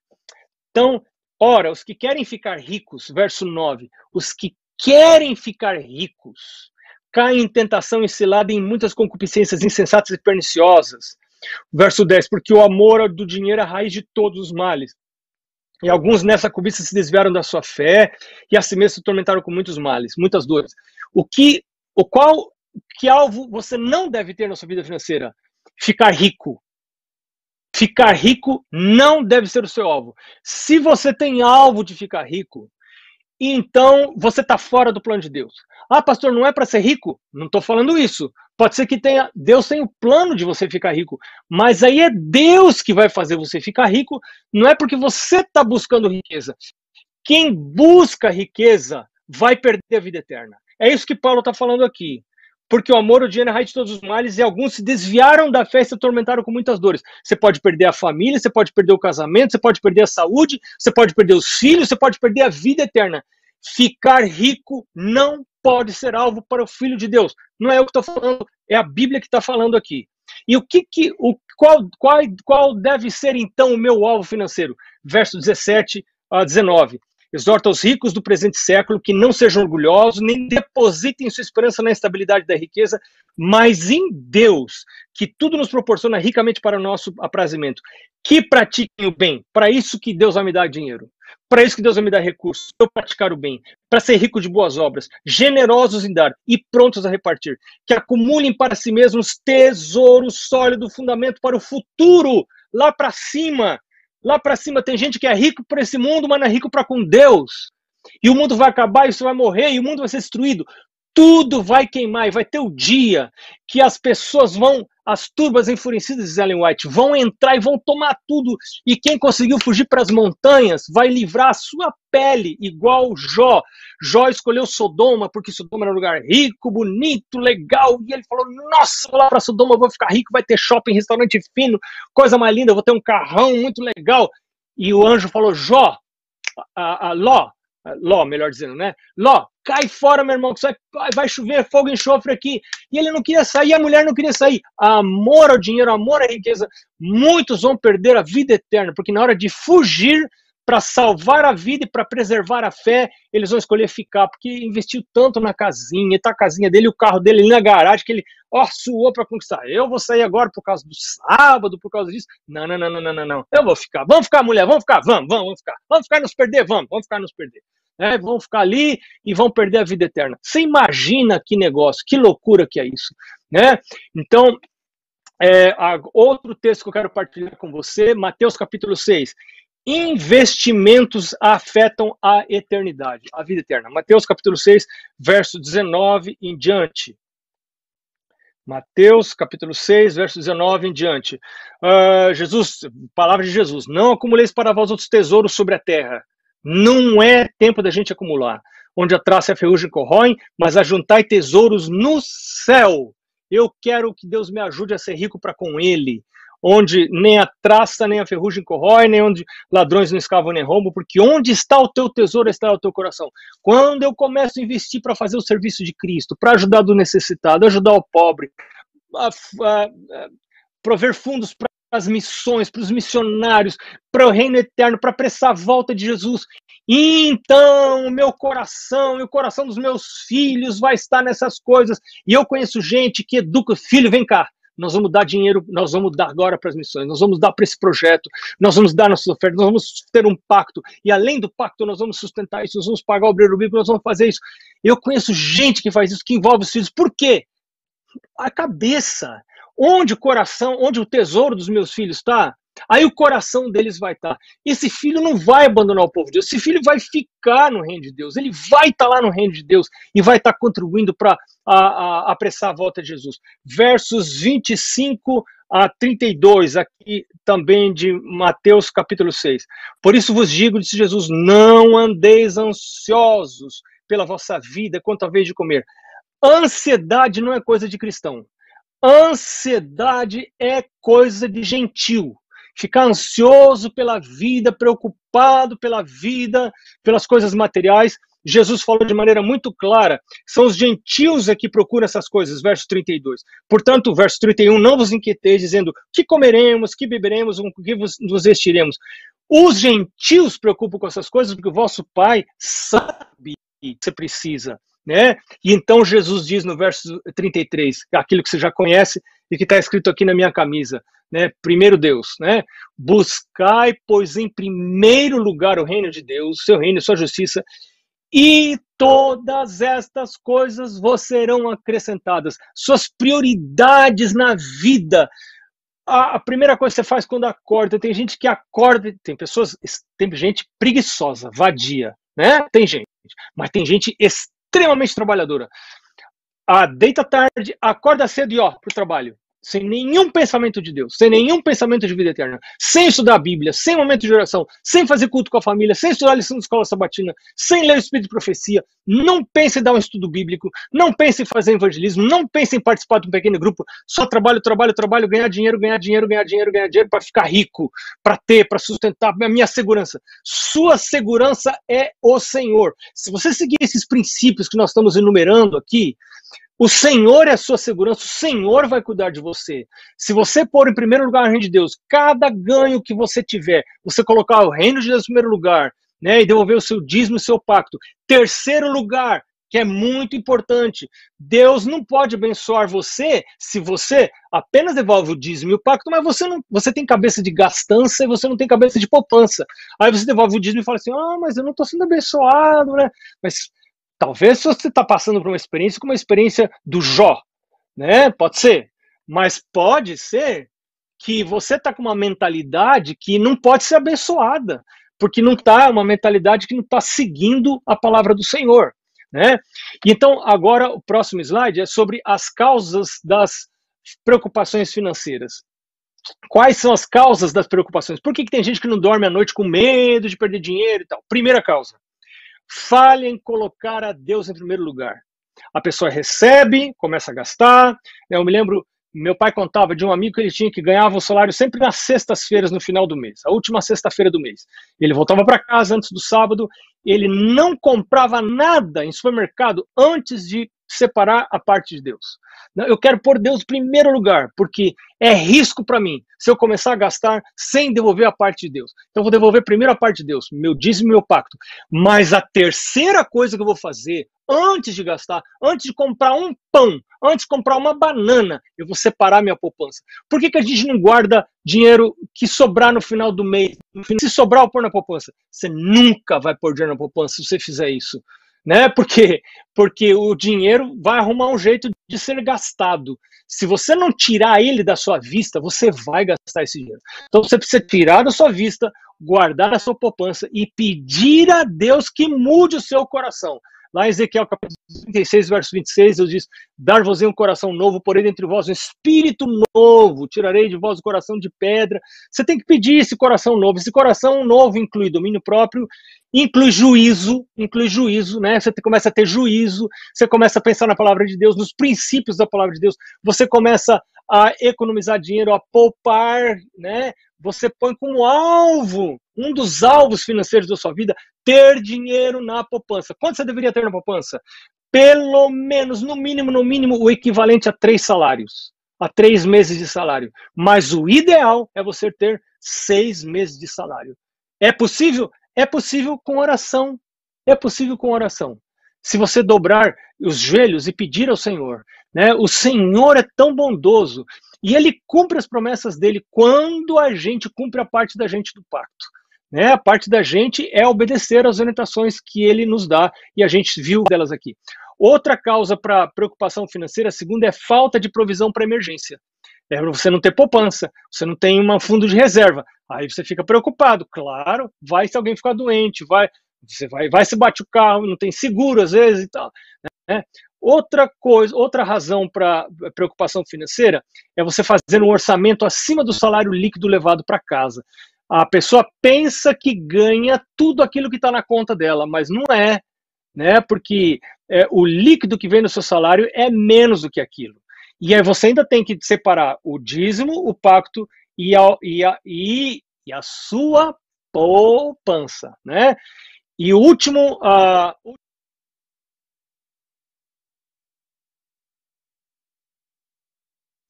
Então, ora, os que querem ficar ricos, verso 9, os que querem ficar ricos, caem em tentação e cilada em muitas concupiscências insensatas e perniciosas. Verso 10, porque o amor do dinheiro é a raiz de todos os males. E alguns nessa cobiça se desviaram da sua fé e a si mesmo se tormentaram com muitos males, muitas dores. O que, o qual, que alvo você não deve ter na sua vida financeira? Ficar rico. Ficar rico não deve ser o seu alvo. Se você tem alvo de ficar rico, então você está fora do plano de Deus. Ah, pastor, não é para ser rico? Não estou falando isso. Pode ser que tenha, Deus tenha o plano de você ficar rico, mas aí é Deus que vai fazer você ficar rico, não é porque você está buscando riqueza. Quem busca riqueza vai perder a vida eterna. É isso que Paulo está falando aqui. Porque o amor, o dinheiro é a raiz de todos os males e alguns se desviaram da fé e se atormentaram com muitas dores. Você pode perder a família, você pode perder o casamento, você pode perder a saúde, você pode perder os filhos, você pode perder a vida eterna. Ficar rico não pode ser alvo para o filho de Deus. Não é eu que estou falando, é a Bíblia que está falando aqui. E o que, que o, qual, qual, qual deve ser então o meu alvo financeiro? Verso 17 a 19. Exorta os ricos do presente século que não sejam orgulhosos, nem depositem sua esperança na estabilidade da riqueza, mas em Deus, que tudo nos proporciona ricamente para o nosso aprazimento. Que pratiquem o bem. Para isso que Deus vai me dar dinheiro. Para isso que Deus vai me dar recursos, eu praticar o bem, para ser rico de boas obras, generosos em dar e prontos a repartir, que acumulem para si mesmos tesouro sólido, fundamento para o futuro, lá para cima. Lá para cima tem gente que é rico para esse mundo, mas não é rico para com Deus. E o mundo vai acabar, e você vai morrer, e o mundo vai ser destruído tudo vai queimar e vai ter o dia que as pessoas vão, as turbas enfurecidas de Ellen White, vão entrar e vão tomar tudo. E quem conseguiu fugir para as montanhas vai livrar a sua pele, igual Jó. Jó escolheu Sodoma porque Sodoma era um lugar rico, bonito, legal. E ele falou: Nossa, vou lá para Sodoma, vou ficar rico, vai ter shopping, restaurante fino, coisa mais linda, vou ter um carrão muito legal. E o anjo falou: Jó, a, a Ló, Ló, melhor dizendo, né? Ló, cai fora, meu irmão, que vai, vai chover fogo e enxofre aqui. E ele não queria sair, a mulher não queria sair. Amor ao dinheiro, amor à riqueza. Muitos vão perder a vida eterna, porque na hora de fugir para salvar a vida e para preservar a fé, eles vão escolher ficar, porque investiu tanto na casinha, tá a casinha dele, o carro dele ali na garagem, que ele, ó, suou para conquistar. Eu vou sair agora por causa do sábado, por causa disso. Não, não, não, não, não, não, Eu vou ficar. Vamos ficar, mulher, vamos ficar, vamos, vamos, vamos ficar. Vamos ficar nos perder, vamos, vamos ficar nos perder né, vão ficar ali e vão perder a vida eterna. Você imagina que negócio, que loucura que é isso, né? Então, é, a, outro texto que eu quero partilhar com você, Mateus capítulo 6. Investimentos afetam a eternidade, a vida eterna. Mateus capítulo 6, verso 19 em diante. Mateus capítulo 6, verso 19 em diante. Uh, Jesus, palavra de Jesus: Não acumuleis para vós outros tesouros sobre a terra, não é tempo da gente acumular, onde a traça e a ferrugem corroem, mas ajuntai tesouros no céu. Eu quero que Deus me ajude a ser rico para com Ele, onde nem a traça nem a ferrugem corrói, nem onde ladrões não escavam nem roubam, porque onde está o teu tesouro está o teu coração. Quando eu começo a investir para fazer o serviço de Cristo, para ajudar do necessitado, ajudar o pobre, a, a, a prover fundos para as missões, para os missionários, para o reino eterno, para apressar a volta de Jesus. Então, o meu coração e o coração dos meus filhos vai estar nessas coisas. E eu conheço gente que educa, filho, vem cá. Nós vamos dar dinheiro, nós vamos dar agora para as missões, nós vamos dar para esse projeto, nós vamos dar nossas ofertas, nós vamos ter um pacto, e além do pacto, nós vamos sustentar isso, nós vamos pagar o obreiro bíblico, nós vamos fazer isso. Eu conheço gente que faz isso, que envolve os filhos. Por quê? A cabeça. Onde o coração, onde o tesouro dos meus filhos está, aí o coração deles vai estar. Esse filho não vai abandonar o povo de Deus, esse filho vai ficar no reino de Deus, ele vai estar lá no reino de Deus e vai estar contribuindo para apressar a volta de Jesus. Versos 25 a 32, aqui também de Mateus capítulo 6. Por isso vos digo, disse Jesus, não andeis ansiosos pela vossa vida quanto a vez de comer. Ansiedade não é coisa de cristão. Ansiedade é coisa de gentil. Ficar ansioso pela vida, preocupado pela vida, pelas coisas materiais. Jesus falou de maneira muito clara: são os gentios é que procuram essas coisas, verso 32. Portanto, verso 31, não vos inquieteis, dizendo que comeremos, que beberemos, com que nos vestiremos. Os gentios preocupam com essas coisas porque o vosso Pai sabe que você precisa né? E então Jesus diz no verso 33, aquilo que você já conhece e que está escrito aqui na minha camisa, né? Primeiro Deus, né? Buscai, pois, em primeiro lugar o reino de Deus, seu reino sua justiça, e todas estas coisas vos serão acrescentadas. Suas prioridades na vida. A, a, primeira coisa que você faz quando acorda, tem gente que acorda, tem pessoas, tem gente preguiçosa, vadia, né? Tem gente, mas tem gente extremamente trabalhadora. Ah, deita tarde, acorda cedo e ó, pro trabalho sem nenhum pensamento de Deus, sem nenhum pensamento de vida eterna, sem estudar a Bíblia, sem momento de oração, sem fazer culto com a família, sem estudar a lição da escola sabatina, sem ler o Espírito de Profecia, não pense em dar um estudo bíblico, não pense em fazer evangelismo, não pense em participar de um pequeno grupo, só trabalho, trabalho, trabalho, ganhar dinheiro, ganhar dinheiro, ganhar dinheiro, ganhar dinheiro para ficar rico, para ter, para sustentar a minha segurança. Sua segurança é o Senhor. Se você seguir esses princípios que nós estamos enumerando aqui, o Senhor é a sua segurança, o Senhor vai cuidar de você. Se você pôr em primeiro lugar o reino de Deus, cada ganho que você tiver, você colocar o reino de Deus em primeiro lugar, né, e devolver o seu dízimo e o seu pacto. Terceiro lugar, que é muito importante, Deus não pode abençoar você se você apenas devolve o dízimo e o pacto, mas você não, você tem cabeça de gastança e você não tem cabeça de poupança. Aí você devolve o dízimo e fala assim: "Ah, mas eu não estou sendo abençoado, né?" Mas Talvez você está passando por uma experiência como a experiência do Jó, né? Pode ser. Mas pode ser que você está com uma mentalidade que não pode ser abençoada, porque não está uma mentalidade que não está seguindo a palavra do Senhor, né? Então agora o próximo slide é sobre as causas das preocupações financeiras. Quais são as causas das preocupações? Por que, que tem gente que não dorme à noite com medo de perder dinheiro e tal? Primeira causa, Falha em colocar a Deus em primeiro lugar. A pessoa recebe, começa a gastar. Eu me lembro, meu pai contava de um amigo que ele tinha que ganhava o salário sempre nas sextas-feiras no final do mês, a última sexta-feira do mês. Ele voltava para casa antes do sábado, ele não comprava nada em supermercado antes de separar a parte de Deus. Eu quero pôr Deus em primeiro lugar, porque é risco para mim se eu começar a gastar sem devolver a parte de Deus. Então, eu vou devolver primeiro a parte de Deus, meu dízimo e meu pacto. Mas a terceira coisa que eu vou fazer, antes de gastar, antes de comprar um pão, antes de comprar uma banana, eu vou separar minha poupança. Por que, que a gente não guarda dinheiro que sobrar no final do mês? Se sobrar, eu pôr na poupança. Você nunca vai pôr dinheiro na poupança se você fizer isso né? Porque porque o dinheiro vai arrumar um jeito de ser gastado. Se você não tirar ele da sua vista, você vai gastar esse dinheiro. Então você precisa tirar da sua vista, guardar a sua poupança e pedir a Deus que mude o seu coração. Lá em Ezequiel capítulo 36, verso 26, Deus diz: Dar-vos um coração novo, porém entre vós um espírito novo, tirarei de vós o coração de pedra. Você tem que pedir esse coração novo. Esse coração novo inclui domínio próprio, inclui juízo, inclui juízo, né? Você começa a ter juízo, você começa a pensar na palavra de Deus, nos princípios da palavra de Deus, você começa a economizar dinheiro, a poupar, né? Você põe como alvo, um dos alvos financeiros da sua vida, ter dinheiro na poupança. Quanto você deveria ter na poupança? Pelo menos, no mínimo, no mínimo, o equivalente a três salários. a três meses de salário. Mas o ideal é você ter seis meses de salário. É possível? É possível com oração. É possível com oração. Se você dobrar os joelhos e pedir ao Senhor, né? O Senhor é tão bondoso e ele cumpre as promessas dele quando a gente cumpre a parte da gente do pacto. Né? A parte da gente é obedecer às orientações que ele nos dá e a gente viu delas aqui. Outra causa para preocupação financeira, segunda, é falta de provisão para emergência. É você não ter poupança, você não tem um fundo de reserva. Aí você fica preocupado, claro, vai se alguém ficar doente, vai, você vai, vai se bate o carro, não tem seguro às vezes e tal. Né? Outra coisa, outra razão para preocupação financeira é você fazer um orçamento acima do salário líquido levado para casa. A pessoa pensa que ganha tudo aquilo que está na conta dela, mas não é, né? Porque é, o líquido que vem no seu salário é menos do que aquilo. E aí você ainda tem que separar o dízimo, o pacto e a, e a, e, e a sua poupança, né? E o último, uh,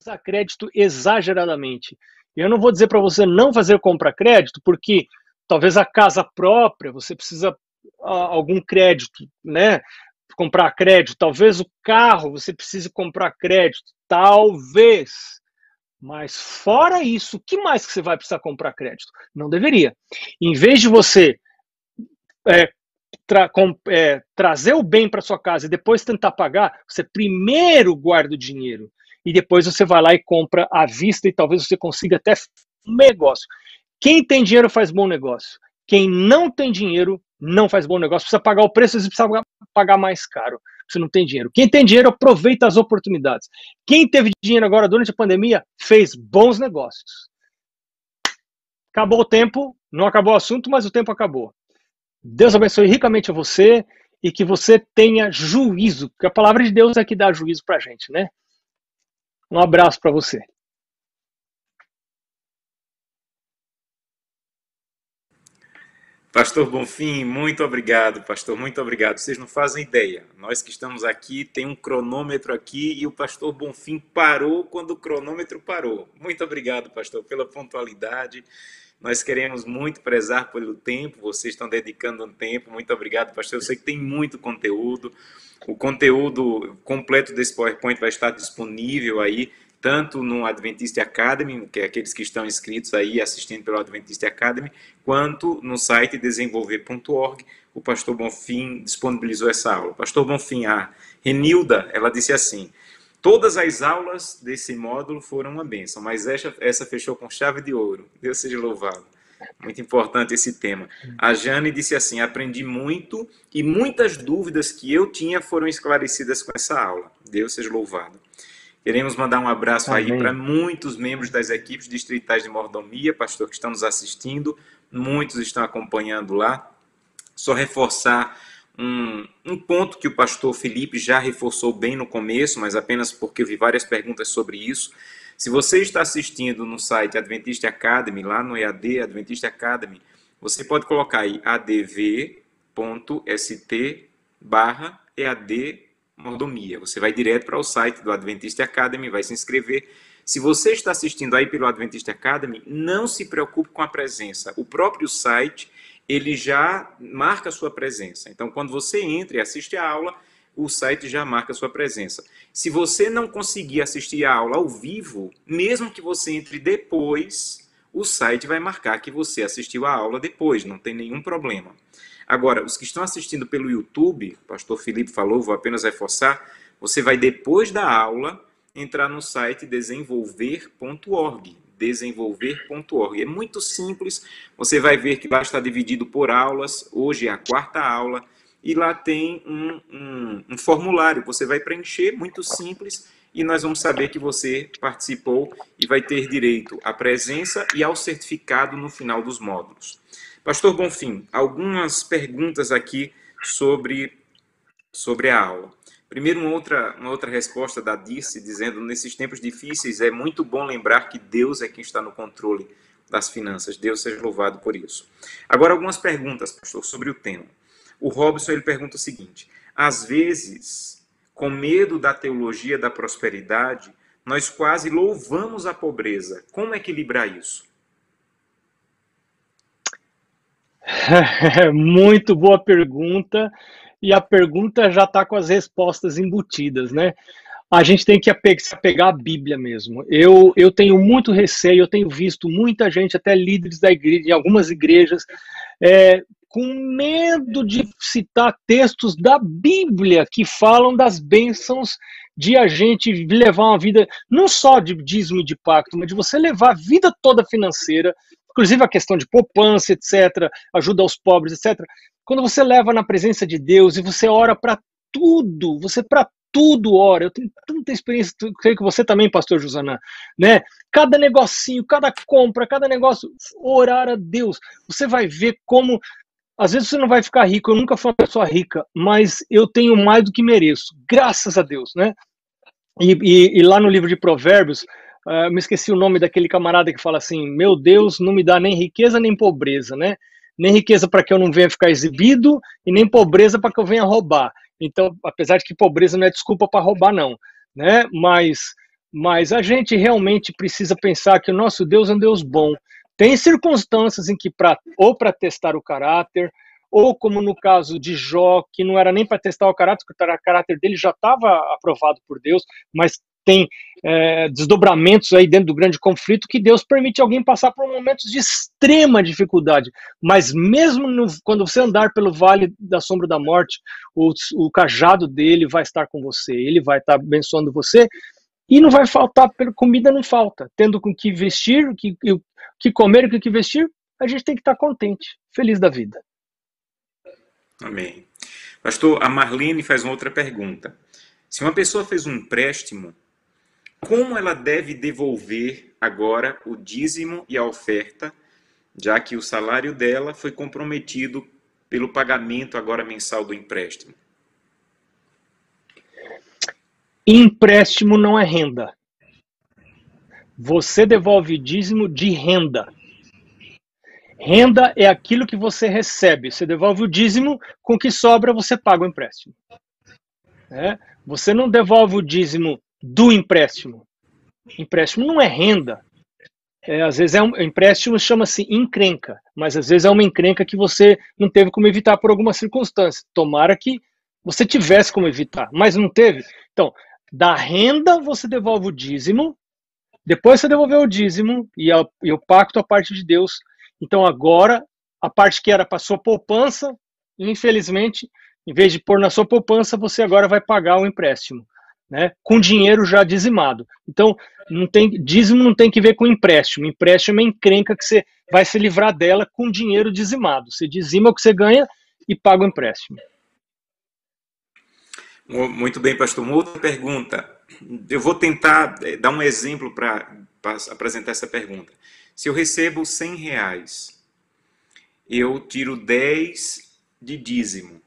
usar crédito exageradamente. Eu não vou dizer para você não fazer compra crédito, porque talvez a casa própria você precisa algum crédito, né? Comprar crédito. Talvez o carro você precise comprar crédito. Talvez. Mas fora isso, o que mais que você vai precisar comprar crédito? Não deveria. Em vez de você é, tra com, é, trazer o bem para sua casa e depois tentar pagar, você primeiro guarda o dinheiro e depois você vai lá e compra à vista e talvez você consiga até um negócio. Quem tem dinheiro faz bom negócio. Quem não tem dinheiro não faz bom negócio. Precisa pagar o preço, você precisa pagar mais caro. Você não tem dinheiro. Quem tem dinheiro aproveita as oportunidades. Quem teve dinheiro agora durante a pandemia fez bons negócios. Acabou o tempo, não acabou o assunto, mas o tempo acabou. Deus abençoe ricamente a você e que você tenha juízo, porque a palavra de Deus é que dá juízo para gente, né? Um abraço para você. Pastor Bonfim, muito obrigado, pastor, muito obrigado. Vocês não fazem ideia. Nós que estamos aqui, tem um cronômetro aqui e o pastor Bonfim parou quando o cronômetro parou. Muito obrigado, pastor, pela pontualidade. Nós queremos muito prezar pelo tempo, vocês estão dedicando um tempo. Muito obrigado, pastor. Eu sei que tem muito conteúdo. O conteúdo completo desse PowerPoint vai estar disponível aí, tanto no Adventist Academy, que é aqueles que estão inscritos aí assistindo pelo Adventist Academy, quanto no site desenvolver.org. O pastor Bonfim disponibilizou essa aula. pastor Bonfim, a Renilda, ela disse assim: Todas as aulas desse módulo foram uma benção, mas essa, essa fechou com chave de ouro. Deus seja louvado. Muito importante esse tema. A Jane disse assim: aprendi muito e muitas dúvidas que eu tinha foram esclarecidas com essa aula. Deus seja louvado. Queremos mandar um abraço Amém. aí para muitos membros das equipes distritais de mordomia, pastor, que estão nos assistindo. Muitos estão acompanhando lá. Só reforçar um, um ponto que o pastor Felipe já reforçou bem no começo, mas apenas porque eu vi várias perguntas sobre isso. Se você está assistindo no site Adventist Academy, lá no EAD Adventist Academy, você pode colocar aí adv.st barra EAD Mordomia. Você vai direto para o site do Adventist Academy, vai se inscrever. Se você está assistindo aí pelo Adventist Academy, não se preocupe com a presença. O próprio site ele já marca a sua presença. Então, quando você entra e assiste a aula, o site já marca a sua presença. Se você não conseguir assistir a aula ao vivo, mesmo que você entre depois, o site vai marcar que você assistiu a aula depois, não tem nenhum problema. Agora, os que estão assistindo pelo YouTube, o pastor Felipe falou, vou apenas reforçar, você vai depois da aula entrar no site desenvolver.org desenvolver.org. É muito simples, você vai ver que lá está dividido por aulas, hoje é a quarta aula, e lá tem um, um, um formulário, você vai preencher, muito simples, e nós vamos saber que você participou e vai ter direito à presença e ao certificado no final dos módulos. Pastor Bonfim, algumas perguntas aqui sobre, sobre a aula. Primeiro, uma outra, uma outra resposta da Dirce, dizendo: nesses tempos difíceis é muito bom lembrar que Deus é quem está no controle das finanças. Deus seja louvado por isso. Agora, algumas perguntas, pastor, sobre o tema. O Robson ele pergunta o seguinte: às vezes, com medo da teologia da prosperidade, nós quase louvamos a pobreza. Como equilibrar isso? Muito boa pergunta. E a pergunta já está com as respostas embutidas, né? A gente tem que se apegar à Bíblia mesmo. Eu, eu tenho muito receio, eu tenho visto muita gente, até líderes da igreja, em algumas igrejas, é, com medo de citar textos da Bíblia que falam das bênçãos de a gente levar uma vida, não só de dízimo e de pacto, mas de você levar a vida toda financeira, inclusive a questão de poupança, etc., ajuda aos pobres, etc. Quando você leva na presença de Deus e você ora para tudo, você para tudo ora. Eu tenho tanta experiência, creio que você também, pastor Josanã, né? Cada negocinho, cada compra, cada negócio, orar a Deus. Você vai ver como às vezes você não vai ficar rico, eu nunca fui uma pessoa rica, mas eu tenho mais do que mereço, graças a Deus, né? E, e, e lá no livro de Provérbios, uh, me esqueci o nome daquele camarada que fala assim: Meu Deus, não me dá nem riqueza nem pobreza, né? Nem riqueza para que eu não venha ficar exibido e nem pobreza para que eu venha roubar. Então, apesar de que pobreza não é desculpa para roubar, não, né? Mas, mas a gente realmente precisa pensar que o nosso Deus é um Deus bom. Tem circunstâncias em que, pra, ou para testar o caráter, ou como no caso de Jó, que não era nem para testar o caráter, porque o caráter dele já estava aprovado por Deus, mas tem é, desdobramentos aí dentro do grande conflito que Deus permite alguém passar por momentos de extrema dificuldade. Mas mesmo no, quando você andar pelo vale da sombra da morte, o, o cajado dele vai estar com você, ele vai estar abençoando você e não vai faltar, comida não falta. Tendo com que vestir, o que, que comer o que vestir, a gente tem que estar contente, feliz da vida. Amém. Pastor, a Marlene faz uma outra pergunta. Se uma pessoa fez um empréstimo, como ela deve devolver agora o dízimo e a oferta, já que o salário dela foi comprometido pelo pagamento agora mensal do empréstimo? Empréstimo não é renda. Você devolve dízimo de renda. Renda é aquilo que você recebe. Você devolve o dízimo, com o que sobra você paga o empréstimo. É? Você não devolve o dízimo do empréstimo. Empréstimo não é renda. É, às vezes é um empréstimo chama-se encrenca, mas às vezes é uma encrenca que você não teve como evitar por alguma circunstância. Tomara que você tivesse como evitar, mas não teve. Então, da renda você devolve o dízimo, depois você devolveu o dízimo e, a, e o pacto a parte de Deus então agora, a parte que era para sua poupança, infelizmente, em vez de pôr na sua poupança, você agora vai pagar o empréstimo, né? Com dinheiro já dizimado. Então, não tem dízimo não tem que ver com empréstimo. Empréstimo é encrenca que você vai se livrar dela com dinheiro dizimado. Você dizima o que você ganha e paga o empréstimo. Muito bem, pastor. Uma outra pergunta. Eu vou tentar eh, dar um exemplo para apresentar essa pergunta. Se eu recebo 100 reais, eu tiro 10 de dízimo.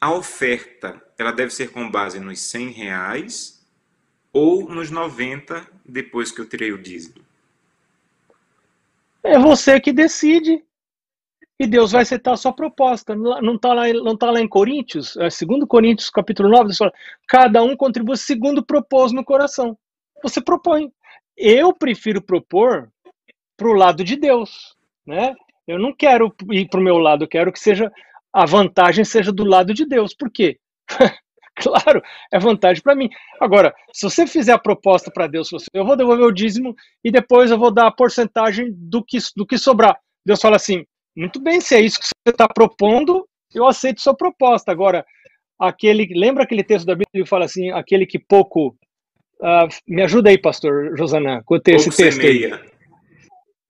A oferta, ela deve ser com base nos 100 reais ou nos 90 depois que eu tirei o dízimo? É você que decide. E Deus vai aceitar a sua proposta. Não está lá, não tá lá em Coríntios? É, segundo Coríntios, capítulo 9, Deus fala, cada um contribui segundo propôs no coração. Você propõe. Eu prefiro propor para o lado de Deus, né? Eu não quero ir para o meu lado, eu quero que seja a vantagem seja do lado de Deus. Por quê? claro, é vantagem para mim. Agora, se você fizer a proposta para Deus, eu vou devolver o dízimo e depois eu vou dar a porcentagem do que, do que sobrar. Deus fala assim: muito bem, se é isso que você está propondo, eu aceito sua proposta. Agora, aquele, lembra aquele texto da Bíblia que fala assim: aquele que pouco. Uh, me ajuda aí, pastor Josanã, com esse texto aí.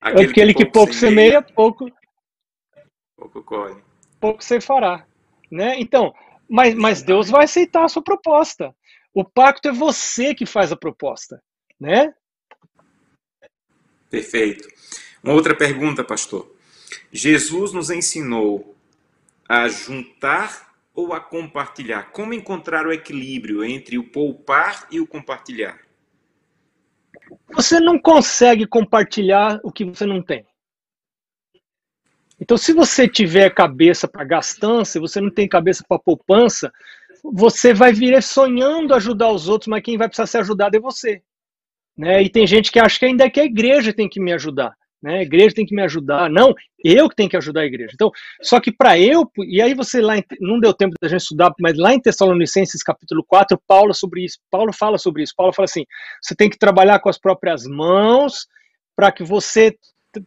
Aquele, Aquele que, que pouco, semeia, pouco, pouco colhe. Pouco você fará. Né? Então, mas, mas Deus vai aceitar a sua proposta. O pacto é você que faz a proposta. Né? Perfeito. Uma outra pergunta, pastor. Jesus nos ensinou a juntar ou a compartilhar? Como encontrar o equilíbrio entre o poupar e o compartilhar? Você não consegue compartilhar o que você não tem. Então, se você tiver cabeça para gastança, você não tem cabeça para poupança, você vai vir sonhando ajudar os outros, mas quem vai precisar ser ajudado é você. Né? E tem gente que acha que ainda é que a igreja tem que me ajudar. Né? A igreja tem que me ajudar. Não, eu que tenho que ajudar a igreja. Então, só que para eu, e aí você lá, não deu tempo da gente estudar, mas lá em Tessalonicenses capítulo 4, Paulo sobre isso, Paulo fala sobre isso. Paulo fala assim: você tem que trabalhar com as próprias mãos para que você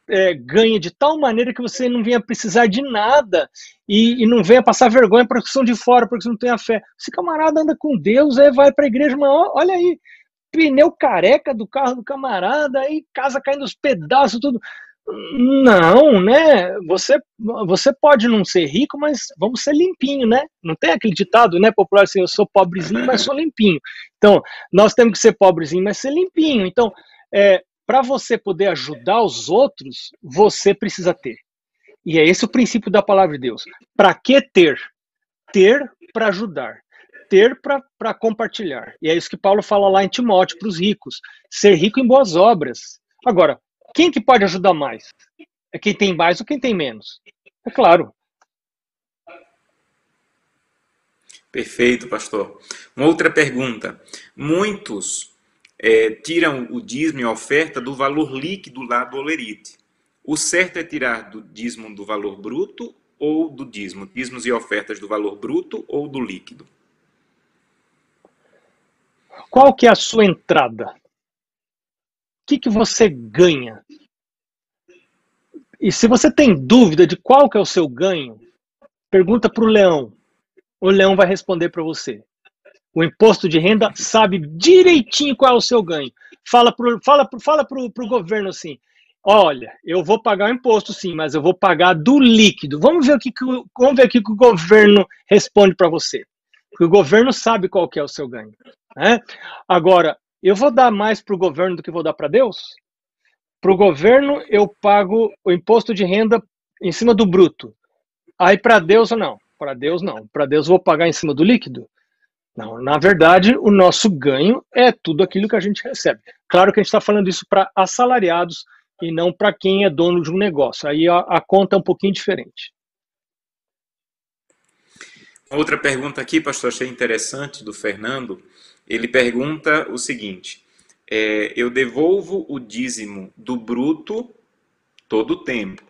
é, ganhe de tal maneira que você não venha precisar de nada e, e não venha passar vergonha porque são de fora, porque você não tem a fé. Esse camarada anda com Deus, aí vai para a igreja, mas olha aí, pneu careca do carro do camarada, aí casa caindo os pedaços, tudo. Não, né? Você, você pode não ser rico, mas vamos ser limpinho, né? Não tem aquele ditado, né, popular assim, eu sou pobrezinho, mas sou limpinho. Então, nós temos que ser pobrezinho, mas ser limpinho. Então, é, para você poder ajudar os outros, você precisa ter. E é esse o princípio da palavra de Deus. Para que ter? Ter para ajudar. Ter para compartilhar. E é isso que Paulo fala lá em Timóteo para os ricos. Ser rico em boas obras. Agora, quem que pode ajudar mais? É quem tem mais ou quem tem menos? É claro. Perfeito, pastor. Uma outra pergunta. Muitos é, tiram o dízimo e a oferta do valor líquido lá do olerite. O certo é tirar do dízimo do valor bruto ou do dízimo? Dízimos e ofertas do valor bruto ou do líquido? Qual que é a sua entrada? O que, que você ganha? E se você tem dúvida de qual que é o seu ganho, pergunta para o leão. O leão vai responder para você. O imposto de renda sabe direitinho qual é o seu ganho. Fala para fala pro, fala pro, pro governo assim: olha, eu vou pagar o imposto sim, mas eu vou pagar do líquido. Vamos ver o que, vamos ver o que o governo responde para você. Porque o governo sabe qual que é o seu ganho. Né? Agora, eu vou dar mais para o governo do que vou dar para Deus? Para o governo, eu pago o imposto de renda em cima do bruto. Aí para Deus, não. Para Deus, não. Para Deus, eu vou pagar em cima do líquido? Não, na verdade, o nosso ganho é tudo aquilo que a gente recebe. Claro que a gente está falando isso para assalariados e não para quem é dono de um negócio. Aí a, a, conta é um pouquinho diferente. Outra pergunta aqui, pastor, achei interessante do Fernando. Ele pergunta o seguinte: é, eu devolvo o dízimo do bruto todo o tempo.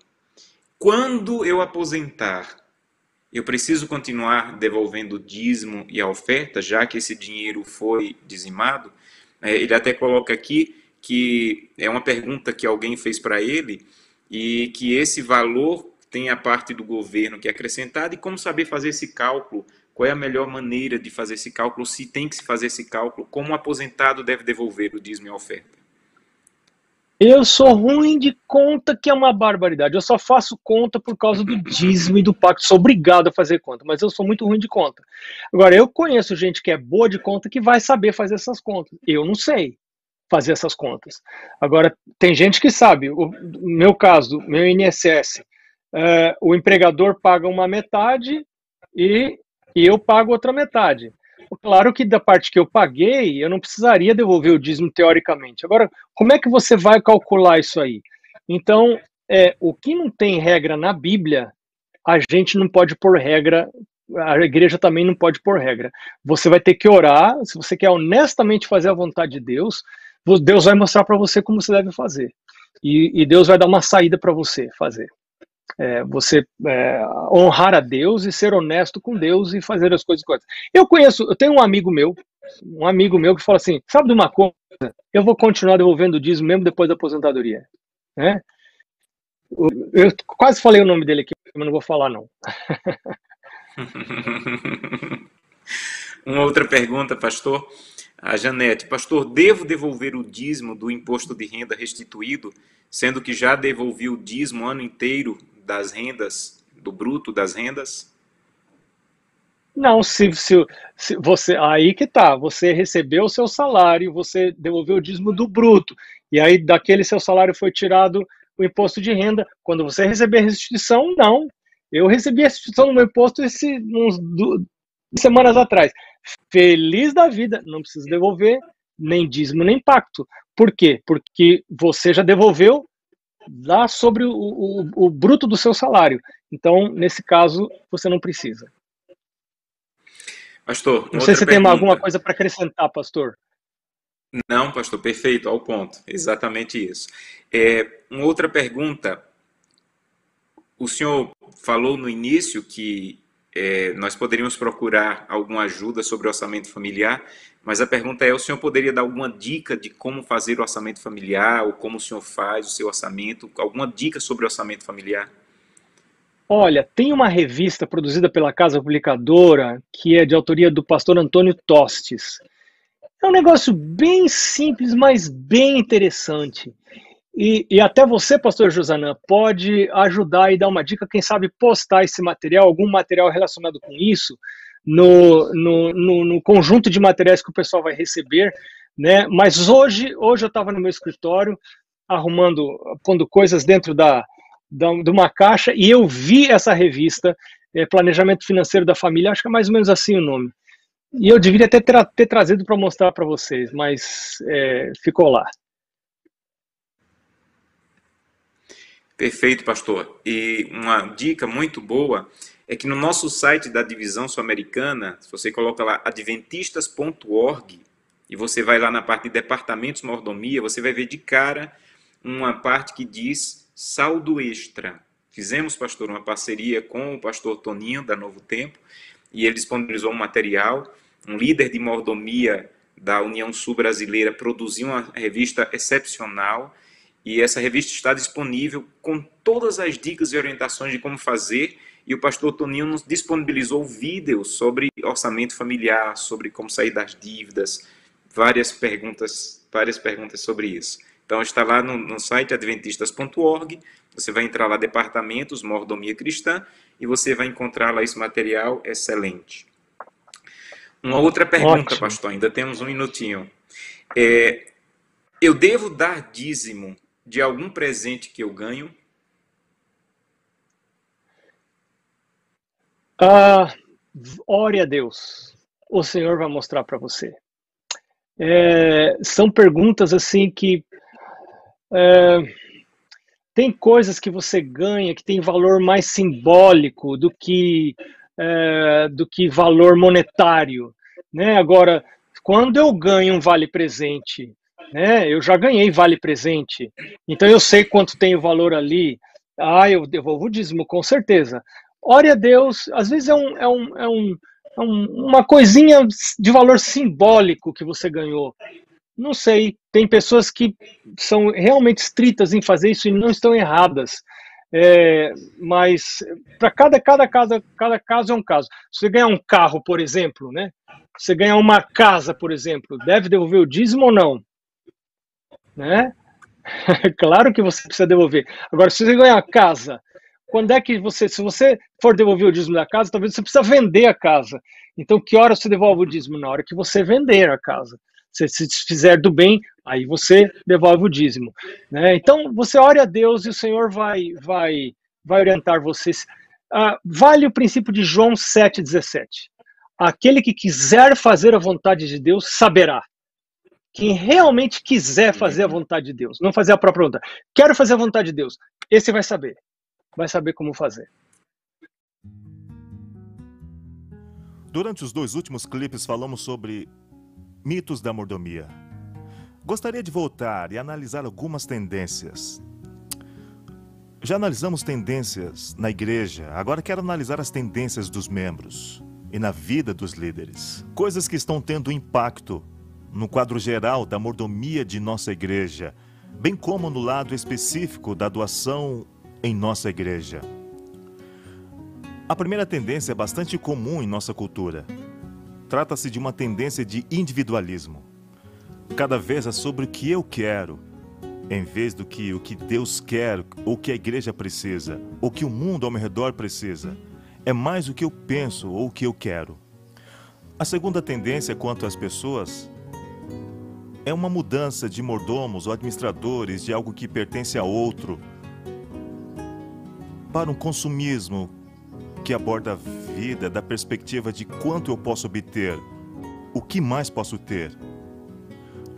Quando eu aposentar, eu preciso continuar devolvendo o dízimo e a oferta, já que esse dinheiro foi dizimado? É, ele até coloca aqui que é uma pergunta que alguém fez para ele e que esse valor tem a parte do governo que é acrescentada e como saber fazer esse cálculo, qual é a melhor maneira de fazer esse cálculo, se tem que se fazer esse cálculo, como o aposentado deve devolver o dízimo e a oferta. Eu sou ruim de conta, que é uma barbaridade. Eu só faço conta por causa do dízimo e do pacto. Sou obrigado a fazer conta, mas eu sou muito ruim de conta. Agora, eu conheço gente que é boa de conta que vai saber fazer essas contas. Eu não sei fazer essas contas. Agora, tem gente que sabe. O meu caso, meu INSS, é, o empregador paga uma metade e, e eu pago outra metade. Claro que da parte que eu paguei, eu não precisaria devolver o dízimo teoricamente. Agora, como é que você vai calcular isso aí? Então, é, o que não tem regra na Bíblia, a gente não pode pôr regra, a igreja também não pode pôr regra. Você vai ter que orar, se você quer honestamente fazer a vontade de Deus, Deus vai mostrar para você como você deve fazer. E, e Deus vai dar uma saída para você fazer é, você é, honrar a Deus e ser honesto com Deus e fazer as coisas corretas. Eu conheço, eu tenho um amigo meu, um amigo meu que fala assim, sabe de uma coisa? Eu vou continuar devolvendo o dízimo mesmo depois da aposentadoria. Né? Eu quase falei o nome dele aqui, mas não vou falar não. Uma outra pergunta, pastor. A Janete, pastor, devo devolver o dízimo do imposto de renda restituído, sendo que já devolvi o dízimo o ano inteiro das rendas, do bruto das rendas? Não, se, se, se, você aí que tá, você recebeu o seu salário, você devolveu o dízimo do bruto, e aí daquele seu salário foi tirado o imposto de renda. Quando você receber a restituição, não. Eu recebi a restituição do meu imposto esse, uns semanas atrás. Feliz da vida, não precisa devolver nem dízimo nem pacto. Por quê? Porque você já devolveu lá sobre o, o, o bruto do seu salário. Então, nesse caso, você não precisa. Pastor, Não sei se pergunta. tem alguma coisa para acrescentar, pastor. Não, pastor, perfeito, ao ponto. Exatamente isso. É, uma outra pergunta. O senhor falou no início que é, nós poderíamos procurar alguma ajuda sobre orçamento familiar, mas a pergunta é: o senhor poderia dar alguma dica de como fazer o orçamento familiar, ou como o senhor faz o seu orçamento? Alguma dica sobre orçamento familiar? Olha, tem uma revista produzida pela Casa Publicadora que é de autoria do pastor Antônio Tostes. É um negócio bem simples, mas bem interessante. E, e, até você, pastor Josanã, pode ajudar e dar uma dica, quem sabe postar esse material, algum material relacionado com isso, no, no, no, no conjunto de materiais que o pessoal vai receber. Né? Mas hoje, hoje eu estava no meu escritório, arrumando, pondo coisas dentro da, da, de uma caixa, e eu vi essa revista, é, Planejamento Financeiro da Família, acho que é mais ou menos assim o nome. E eu deveria ter, ter, trazido para mostrar para vocês, mas é, ficou lá. Perfeito, pastor. E uma dica muito boa é que no nosso site da Divisão Sul-Americana, se você coloca lá adventistas.org e você vai lá na parte de departamentos mordomia, você vai ver de cara uma parte que diz saldo extra. Fizemos, pastor, uma parceria com o pastor Toninho da Novo Tempo e ele disponibilizou um material um líder de mordomia da União Sul Brasileira produziu uma revista excepcional e essa revista está disponível com todas as dicas e orientações de como fazer. E o pastor Toninho nos disponibilizou vídeos sobre orçamento familiar, sobre como sair das dívidas, várias perguntas, várias perguntas sobre isso. Então está lá no, no site adventistas.org, você vai entrar lá departamentos mordomia cristã e você vai encontrar lá esse material excelente. Uma outra pergunta, Ótimo. pastor, ainda temos um minutinho. É, eu devo dar dízimo de algum presente que eu ganho? Ah, ore a Deus. O Senhor vai mostrar para você. É, são perguntas assim que é, tem coisas que você ganha que tem valor mais simbólico do que é, do que valor monetário. Né? Agora, quando eu ganho um vale presente, né? eu já ganhei vale presente, então eu sei quanto tem o valor ali. Ah, eu devolvo o dízimo, com certeza. Ore a Deus, às vezes é, um, é, um, é, um, é um, uma coisinha de valor simbólico que você ganhou. Não sei, tem pessoas que são realmente estritas em fazer isso e não estão erradas. É, mas para cada, cada, cada, cada caso é um caso. Se você ganhar um carro, por exemplo, né? Você ganhar uma casa, por exemplo, deve devolver o dízimo ou não? Né? claro que você precisa devolver. Agora, se você ganhar a casa, quando é que você, se você for devolver o dízimo da casa, talvez você precisa vender a casa. Então, que hora você devolve o dízimo? Na hora que você vender a casa. Se, se fizer do bem, aí você devolve o dízimo. Né? Então, você ora a Deus e o Senhor vai, vai, vai orientar vocês. Ah, vale o princípio de João 7,17. Aquele que quiser fazer a vontade de Deus saberá. Quem realmente quiser fazer a vontade de Deus, não fazer a própria vontade. Quero fazer a vontade de Deus. Esse vai saber. Vai saber como fazer. Durante os dois últimos clipes falamos sobre Mitos da mordomia. Gostaria de voltar e analisar algumas tendências. Já analisamos tendências na igreja, agora quero analisar as tendências dos membros e na vida dos líderes. Coisas que estão tendo impacto no quadro geral da mordomia de nossa igreja, bem como no lado específico da doação em nossa igreja. A primeira tendência é bastante comum em nossa cultura Trata-se de uma tendência de individualismo. Cada vez é sobre o que eu quero, em vez do que o que Deus quer, ou que a igreja precisa, ou que o mundo ao meu redor precisa. É mais o que eu penso ou o que eu quero. A segunda tendência quanto às pessoas é uma mudança de mordomos ou administradores de algo que pertence a outro para um consumismo que aborda a vida da perspectiva de quanto eu posso obter, o que mais posso ter.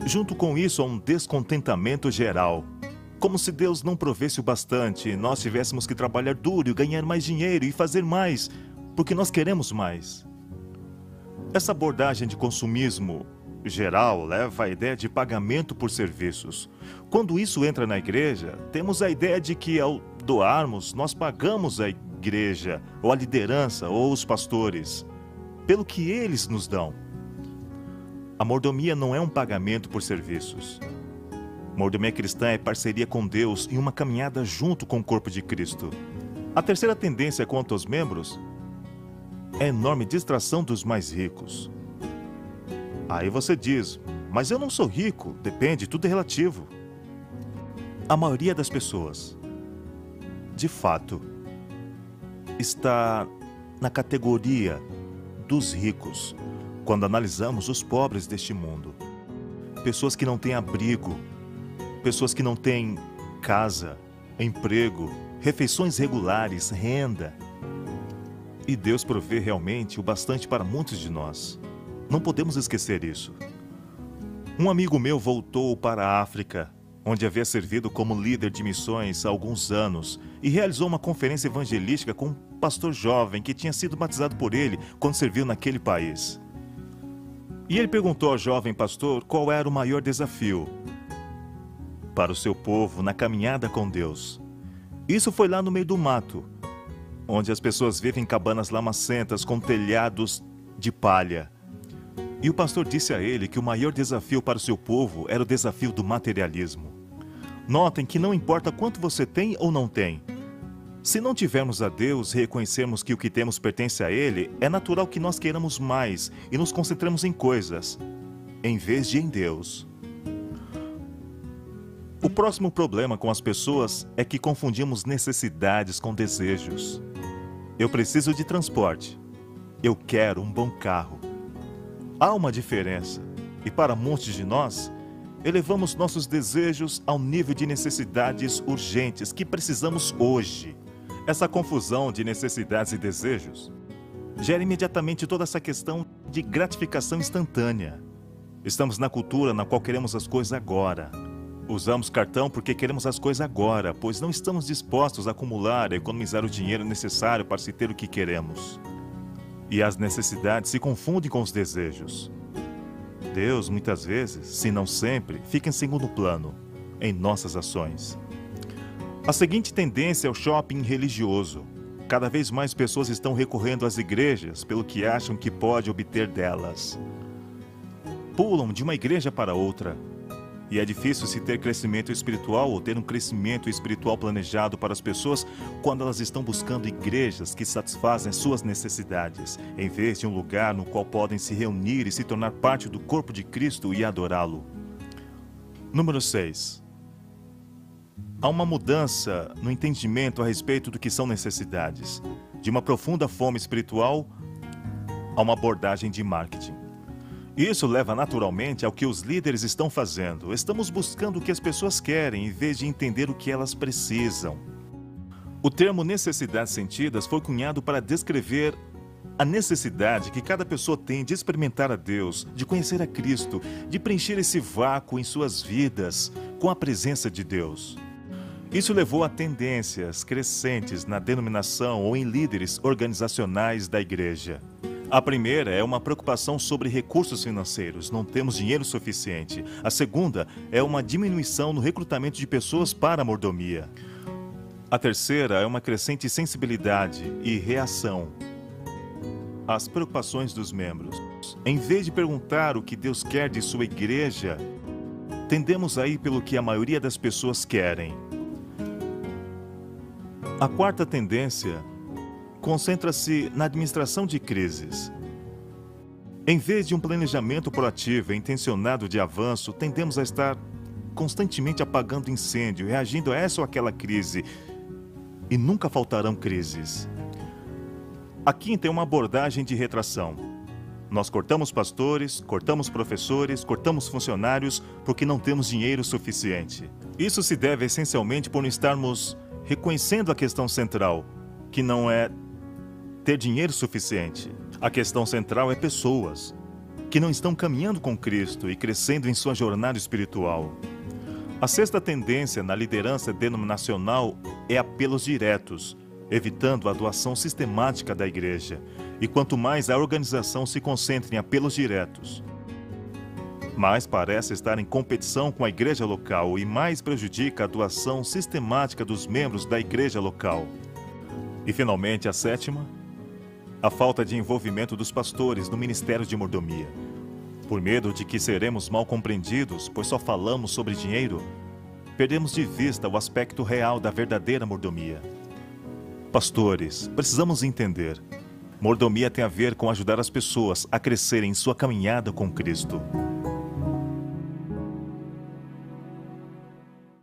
Junto com isso, há um descontentamento geral. Como se Deus não provesse o bastante e nós tivéssemos que trabalhar duro ganhar mais dinheiro e fazer mais, porque nós queremos mais. Essa abordagem de consumismo geral leva a ideia de pagamento por serviços. Quando isso entra na igreja, temos a ideia de que ao doarmos, nós pagamos a igreja, ou a liderança, ou os pastores, pelo que eles nos dão. A mordomia não é um pagamento por serviços. Mordomia cristã é parceria com Deus e uma caminhada junto com o corpo de Cristo. A terceira tendência quanto aos membros é a enorme distração dos mais ricos. Aí você diz, mas eu não sou rico, depende, tudo é relativo. A maioria das pessoas, de fato, está na categoria dos ricos quando analisamos os pobres deste mundo. Pessoas que não têm abrigo, pessoas que não têm casa, emprego, refeições regulares, renda. E Deus provê realmente o bastante para muitos de nós. Não podemos esquecer isso. Um amigo meu voltou para a África, onde havia servido como líder de missões há alguns anos, e realizou uma conferência evangelística com um pastor jovem que tinha sido batizado por ele quando serviu naquele país. E ele perguntou ao jovem pastor qual era o maior desafio para o seu povo na caminhada com Deus. Isso foi lá no meio do mato, onde as pessoas vivem em cabanas lamacentas com telhados de palha. E o pastor disse a ele que o maior desafio para o seu povo era o desafio do materialismo. Notem que não importa quanto você tem ou não tem. Se não tivermos a Deus e reconhecermos que o que temos pertence a Ele, é natural que nós queiramos mais e nos concentremos em coisas, em vez de em Deus. O próximo problema com as pessoas é que confundimos necessidades com desejos. Eu preciso de transporte. Eu quero um bom carro. Há uma diferença, e para muitos de nós, elevamos nossos desejos ao nível de necessidades urgentes que precisamos hoje. Essa confusão de necessidades e desejos gera imediatamente toda essa questão de gratificação instantânea. Estamos na cultura na qual queremos as coisas agora. Usamos cartão porque queremos as coisas agora, pois não estamos dispostos a acumular e economizar o dinheiro necessário para se ter o que queremos e as necessidades se confundem com os desejos. Deus, muitas vezes, se não sempre, fica em segundo plano em nossas ações. A seguinte tendência é o shopping religioso. Cada vez mais pessoas estão recorrendo às igrejas pelo que acham que pode obter delas. Pulam de uma igreja para outra, e é difícil se ter crescimento espiritual ou ter um crescimento espiritual planejado para as pessoas quando elas estão buscando igrejas que satisfazem suas necessidades, em vez de um lugar no qual podem se reunir e se tornar parte do corpo de Cristo e adorá-lo. Número 6. Há uma mudança no entendimento a respeito do que são necessidades, de uma profunda fome espiritual a uma abordagem de marketing. Isso leva naturalmente ao que os líderes estão fazendo. Estamos buscando o que as pessoas querem em vez de entender o que elas precisam. O termo necessidades sentidas foi cunhado para descrever a necessidade que cada pessoa tem de experimentar a Deus, de conhecer a Cristo, de preencher esse vácuo em suas vidas com a presença de Deus. Isso levou a tendências crescentes na denominação ou em líderes organizacionais da igreja. A primeira é uma preocupação sobre recursos financeiros, não temos dinheiro suficiente. A segunda é uma diminuição no recrutamento de pessoas para a mordomia. A terceira é uma crescente sensibilidade e reação às preocupações dos membros. Em vez de perguntar o que Deus quer de sua igreja, tendemos a ir pelo que a maioria das pessoas querem. A quarta tendência concentra-se na administração de crises. Em vez de um planejamento proativo e intencionado de avanço, tendemos a estar constantemente apagando incêndio, reagindo a essa ou aquela crise. E nunca faltarão crises. A quinta é uma abordagem de retração. Nós cortamos pastores, cortamos professores, cortamos funcionários porque não temos dinheiro suficiente. Isso se deve essencialmente por não estarmos reconhecendo a questão central, que não é ter dinheiro suficiente. A questão central é pessoas que não estão caminhando com Cristo e crescendo em sua jornada espiritual. A sexta tendência na liderança denominacional é apelos diretos, evitando a doação sistemática da igreja. E quanto mais a organização se concentra em apelos diretos, mas parece estar em competição com a igreja local e mais prejudica a doação sistemática dos membros da igreja local. E finalmente a sétima, a falta de envolvimento dos pastores no ministério de mordomia. Por medo de que seremos mal compreendidos, pois só falamos sobre dinheiro, perdemos de vista o aspecto real da verdadeira mordomia. Pastores, precisamos entender. Mordomia tem a ver com ajudar as pessoas a crescerem em sua caminhada com Cristo.